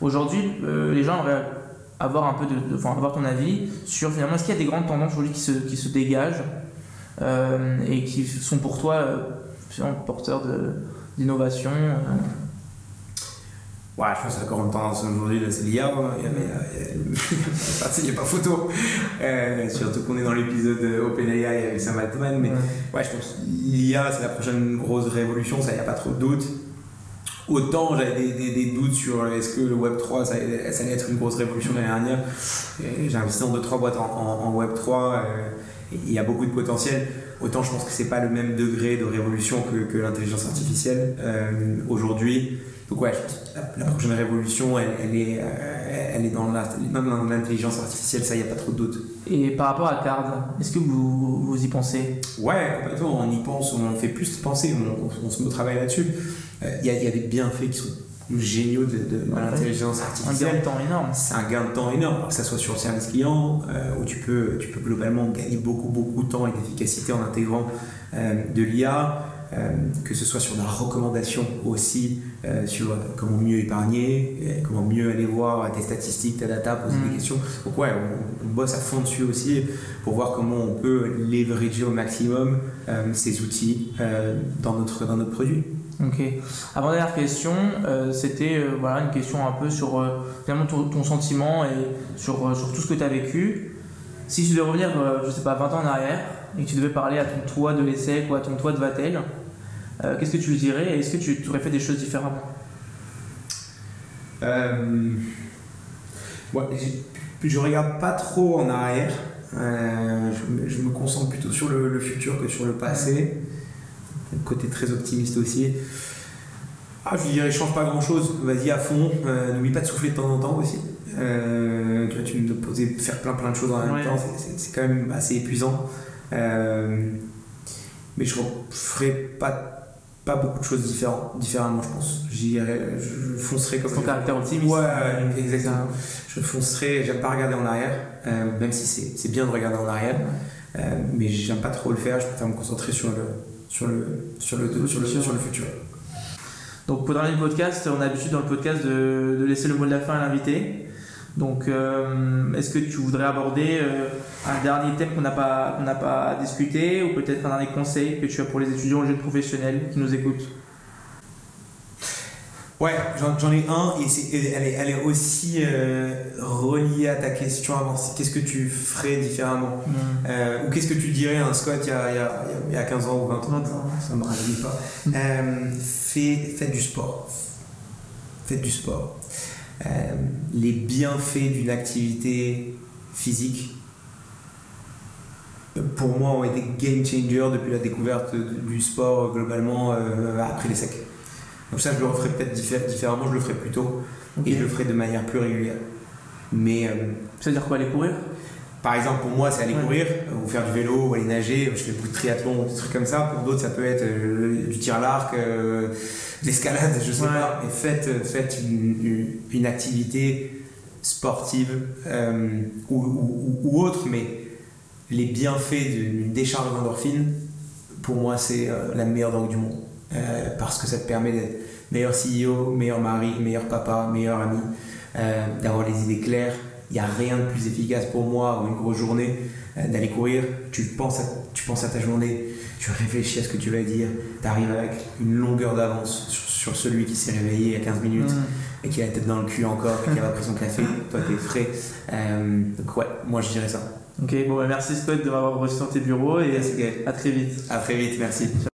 Speaker 1: Aujourd'hui, euh, les gens aimeraient avoir un peu de, enfin, avoir ton avis sur finalement est-ce qu'il y a des grandes tendances aujourd'hui qui se, qui se dégagent euh, et qui sont pour toi euh, porteurs d'innovation euh?
Speaker 2: Ouais, je pense que la grande tendance aujourd'hui, c'est l'IA. Il n'y a, pas photo. Euh, surtout qu'on est dans l'épisode OpenAI avec Sam Altman. Mais ouais, ouais je pense que l'IA, c'est la prochaine grosse révolution, ça, il n'y a pas trop de doute. Autant j'avais des, des, des, doutes sur est-ce que le Web3 ça, ça, allait être une grosse révolution l'année dernière. J'ai investi dans 2-3 boîtes en, en, en Web3. Euh, il y a beaucoup de potentiel. Autant je pense que c'est pas le même degré de révolution que, que l'intelligence artificielle euh, aujourd'hui. Donc ouais, la, la, prochaine révolution, elle, elle est, euh, elle est dans l'intelligence artificielle, ça, il n'y a pas trop de doute.
Speaker 1: Et par rapport à Card, est-ce que vous, vous y pensez?
Speaker 2: Ouais, complètement, on y pense, on fait plus penser, on, on, on se met au travail là-dessus. Il euh, y, y, a des bienfaits qui sont géniaux de, de, de ouais, l'intelligence artificielle.
Speaker 1: Un gain de temps énorme.
Speaker 2: C'est un gain de temps énorme, que ce soit sur le service client, euh, où tu peux, tu peux globalement gagner beaucoup, beaucoup de temps et d'efficacité en intégrant euh, de l'IA. Euh, que ce soit sur la recommandation aussi, euh, sur comment mieux épargner, euh, comment mieux aller voir tes statistiques, ta data, poser mmh. des questions. Donc ouais, on, on, bosse à fond dessus aussi pour voir comment on peut leverager au maximum ces outils dans, notre, dans notre produit.
Speaker 1: Ok. Avant dernière question, euh, c'était euh, voilà une question un peu sur euh, finalement ton, ton, sentiment et sur, sur tout ce que tu as vécu. Si tu devais revenir, euh, je sais pas, 20 ans en arrière, et que tu devais parler à ton toi de l'essai ou à ton toi de Vatel, euh, qu'est-ce que tu lui dirais? Est-ce que tu aurais fait des choses différemment?
Speaker 2: Euh, ouais, je, je regarde pas trop en arrière. Euh, je, me- je me concentre plutôt sur le, le futur que sur le passé. Côté très optimiste aussi. Ah, je lui dirais, change pas grand chose, vas-y à fond. Euh, N'oublie pas de souffler de temps en temps aussi. Euh, tu vois, tu me posais faire plein plein de choses en même
Speaker 1: Ouais.
Speaker 2: temps, c'est- quand même assez épuisant. Mais je ferai pas, pas beaucoup de choses différentes, différemment, je pense. J'irai, je, foncerai comme
Speaker 1: Ton
Speaker 2: je-
Speaker 1: caractère optimiste.
Speaker 2: Ouais, ouais, exactement. Je foncerai, j'aime pas regarder en arrière, euh, même si c'est c'est bien de regarder en arrière, euh, mais j'aime pas trop le faire, je préfère me concentrer sur le, sur le, sur le,
Speaker 1: le
Speaker 2: sur le,
Speaker 1: futur.
Speaker 2: sur le futur.
Speaker 1: Donc pour terminer le podcast, on a l'habitude dans le podcast de, de laisser le mot de la fin à l'invité. Donc euh, est-ce que tu voudrais aborder euh, un dernier thème qu'on n'a pas, qu'on n'a pas discuté ou peut-être un dernier conseil que tu as pour les étudiants, les jeunes professionnels qui nous écoutent?
Speaker 2: Ouais, j'en ai un et, elle, est, elle est aussi euh, reliée à ta question avant. Qu'est-ce que tu ferais différemment? Euh, Ou qu'est-ce que tu dirais à un Scott il y a, il y a- il y a 15 ans ou 20 ans?
Speaker 1: 20 ans.
Speaker 2: Ça me rajeunit pas. Euh, fait- faites du sport. Faites du sport. Euh, les bienfaits d'une activité physique, euh, pour moi, ont été game changer depuis la découverte du sport euh, globalement euh, après les secs. Donc ça, je le referai peut-être diffé- différemment, je le ferai plus tôt et je le ferai de manière plus régulière. Mais euh,
Speaker 1: Ça veut dire quoi aller courir?
Speaker 2: par exemple, pour moi, c'est aller
Speaker 1: Ouais.
Speaker 2: courir, ou faire du vélo, ou aller nager. Je fais beaucoup de triathlon, des trucs comme ça. Pour d'autres, ça peut être euh, du tir à l'arc, l'escalade, je sais
Speaker 1: Ouais.
Speaker 2: pas. Faites, euh, faites une, une- une activité sportive euh, ou, ou- ou autre, mais les bienfaits d'une décharge d'endorphine, pour moi, c'est euh, la meilleure drogue du monde. Euh, parce que ça te permet d'être meilleur CEO, meilleur mari, meilleur papa, meilleur ami, d'avoir les idées claires. Il n'y a rien de plus efficace pour moi ou une grosse journée d'aller courir. Tu penses, à, tu penses à ta journée, tu réfléchis à ce que tu vas dire, tu arrives avec une longueur d'avance sur, sur celui qui s'est réveillé il y a 15 minutes et qui a la tête dans le cul encore et qui a pas pris son café. Toi, t'es frais. Euh, donc, ouais, moi je dirais ça.
Speaker 1: Ok, bon, bah, merci Scott de m'avoir reçu dans tes bureaux et à très vite.
Speaker 2: À très vite, merci.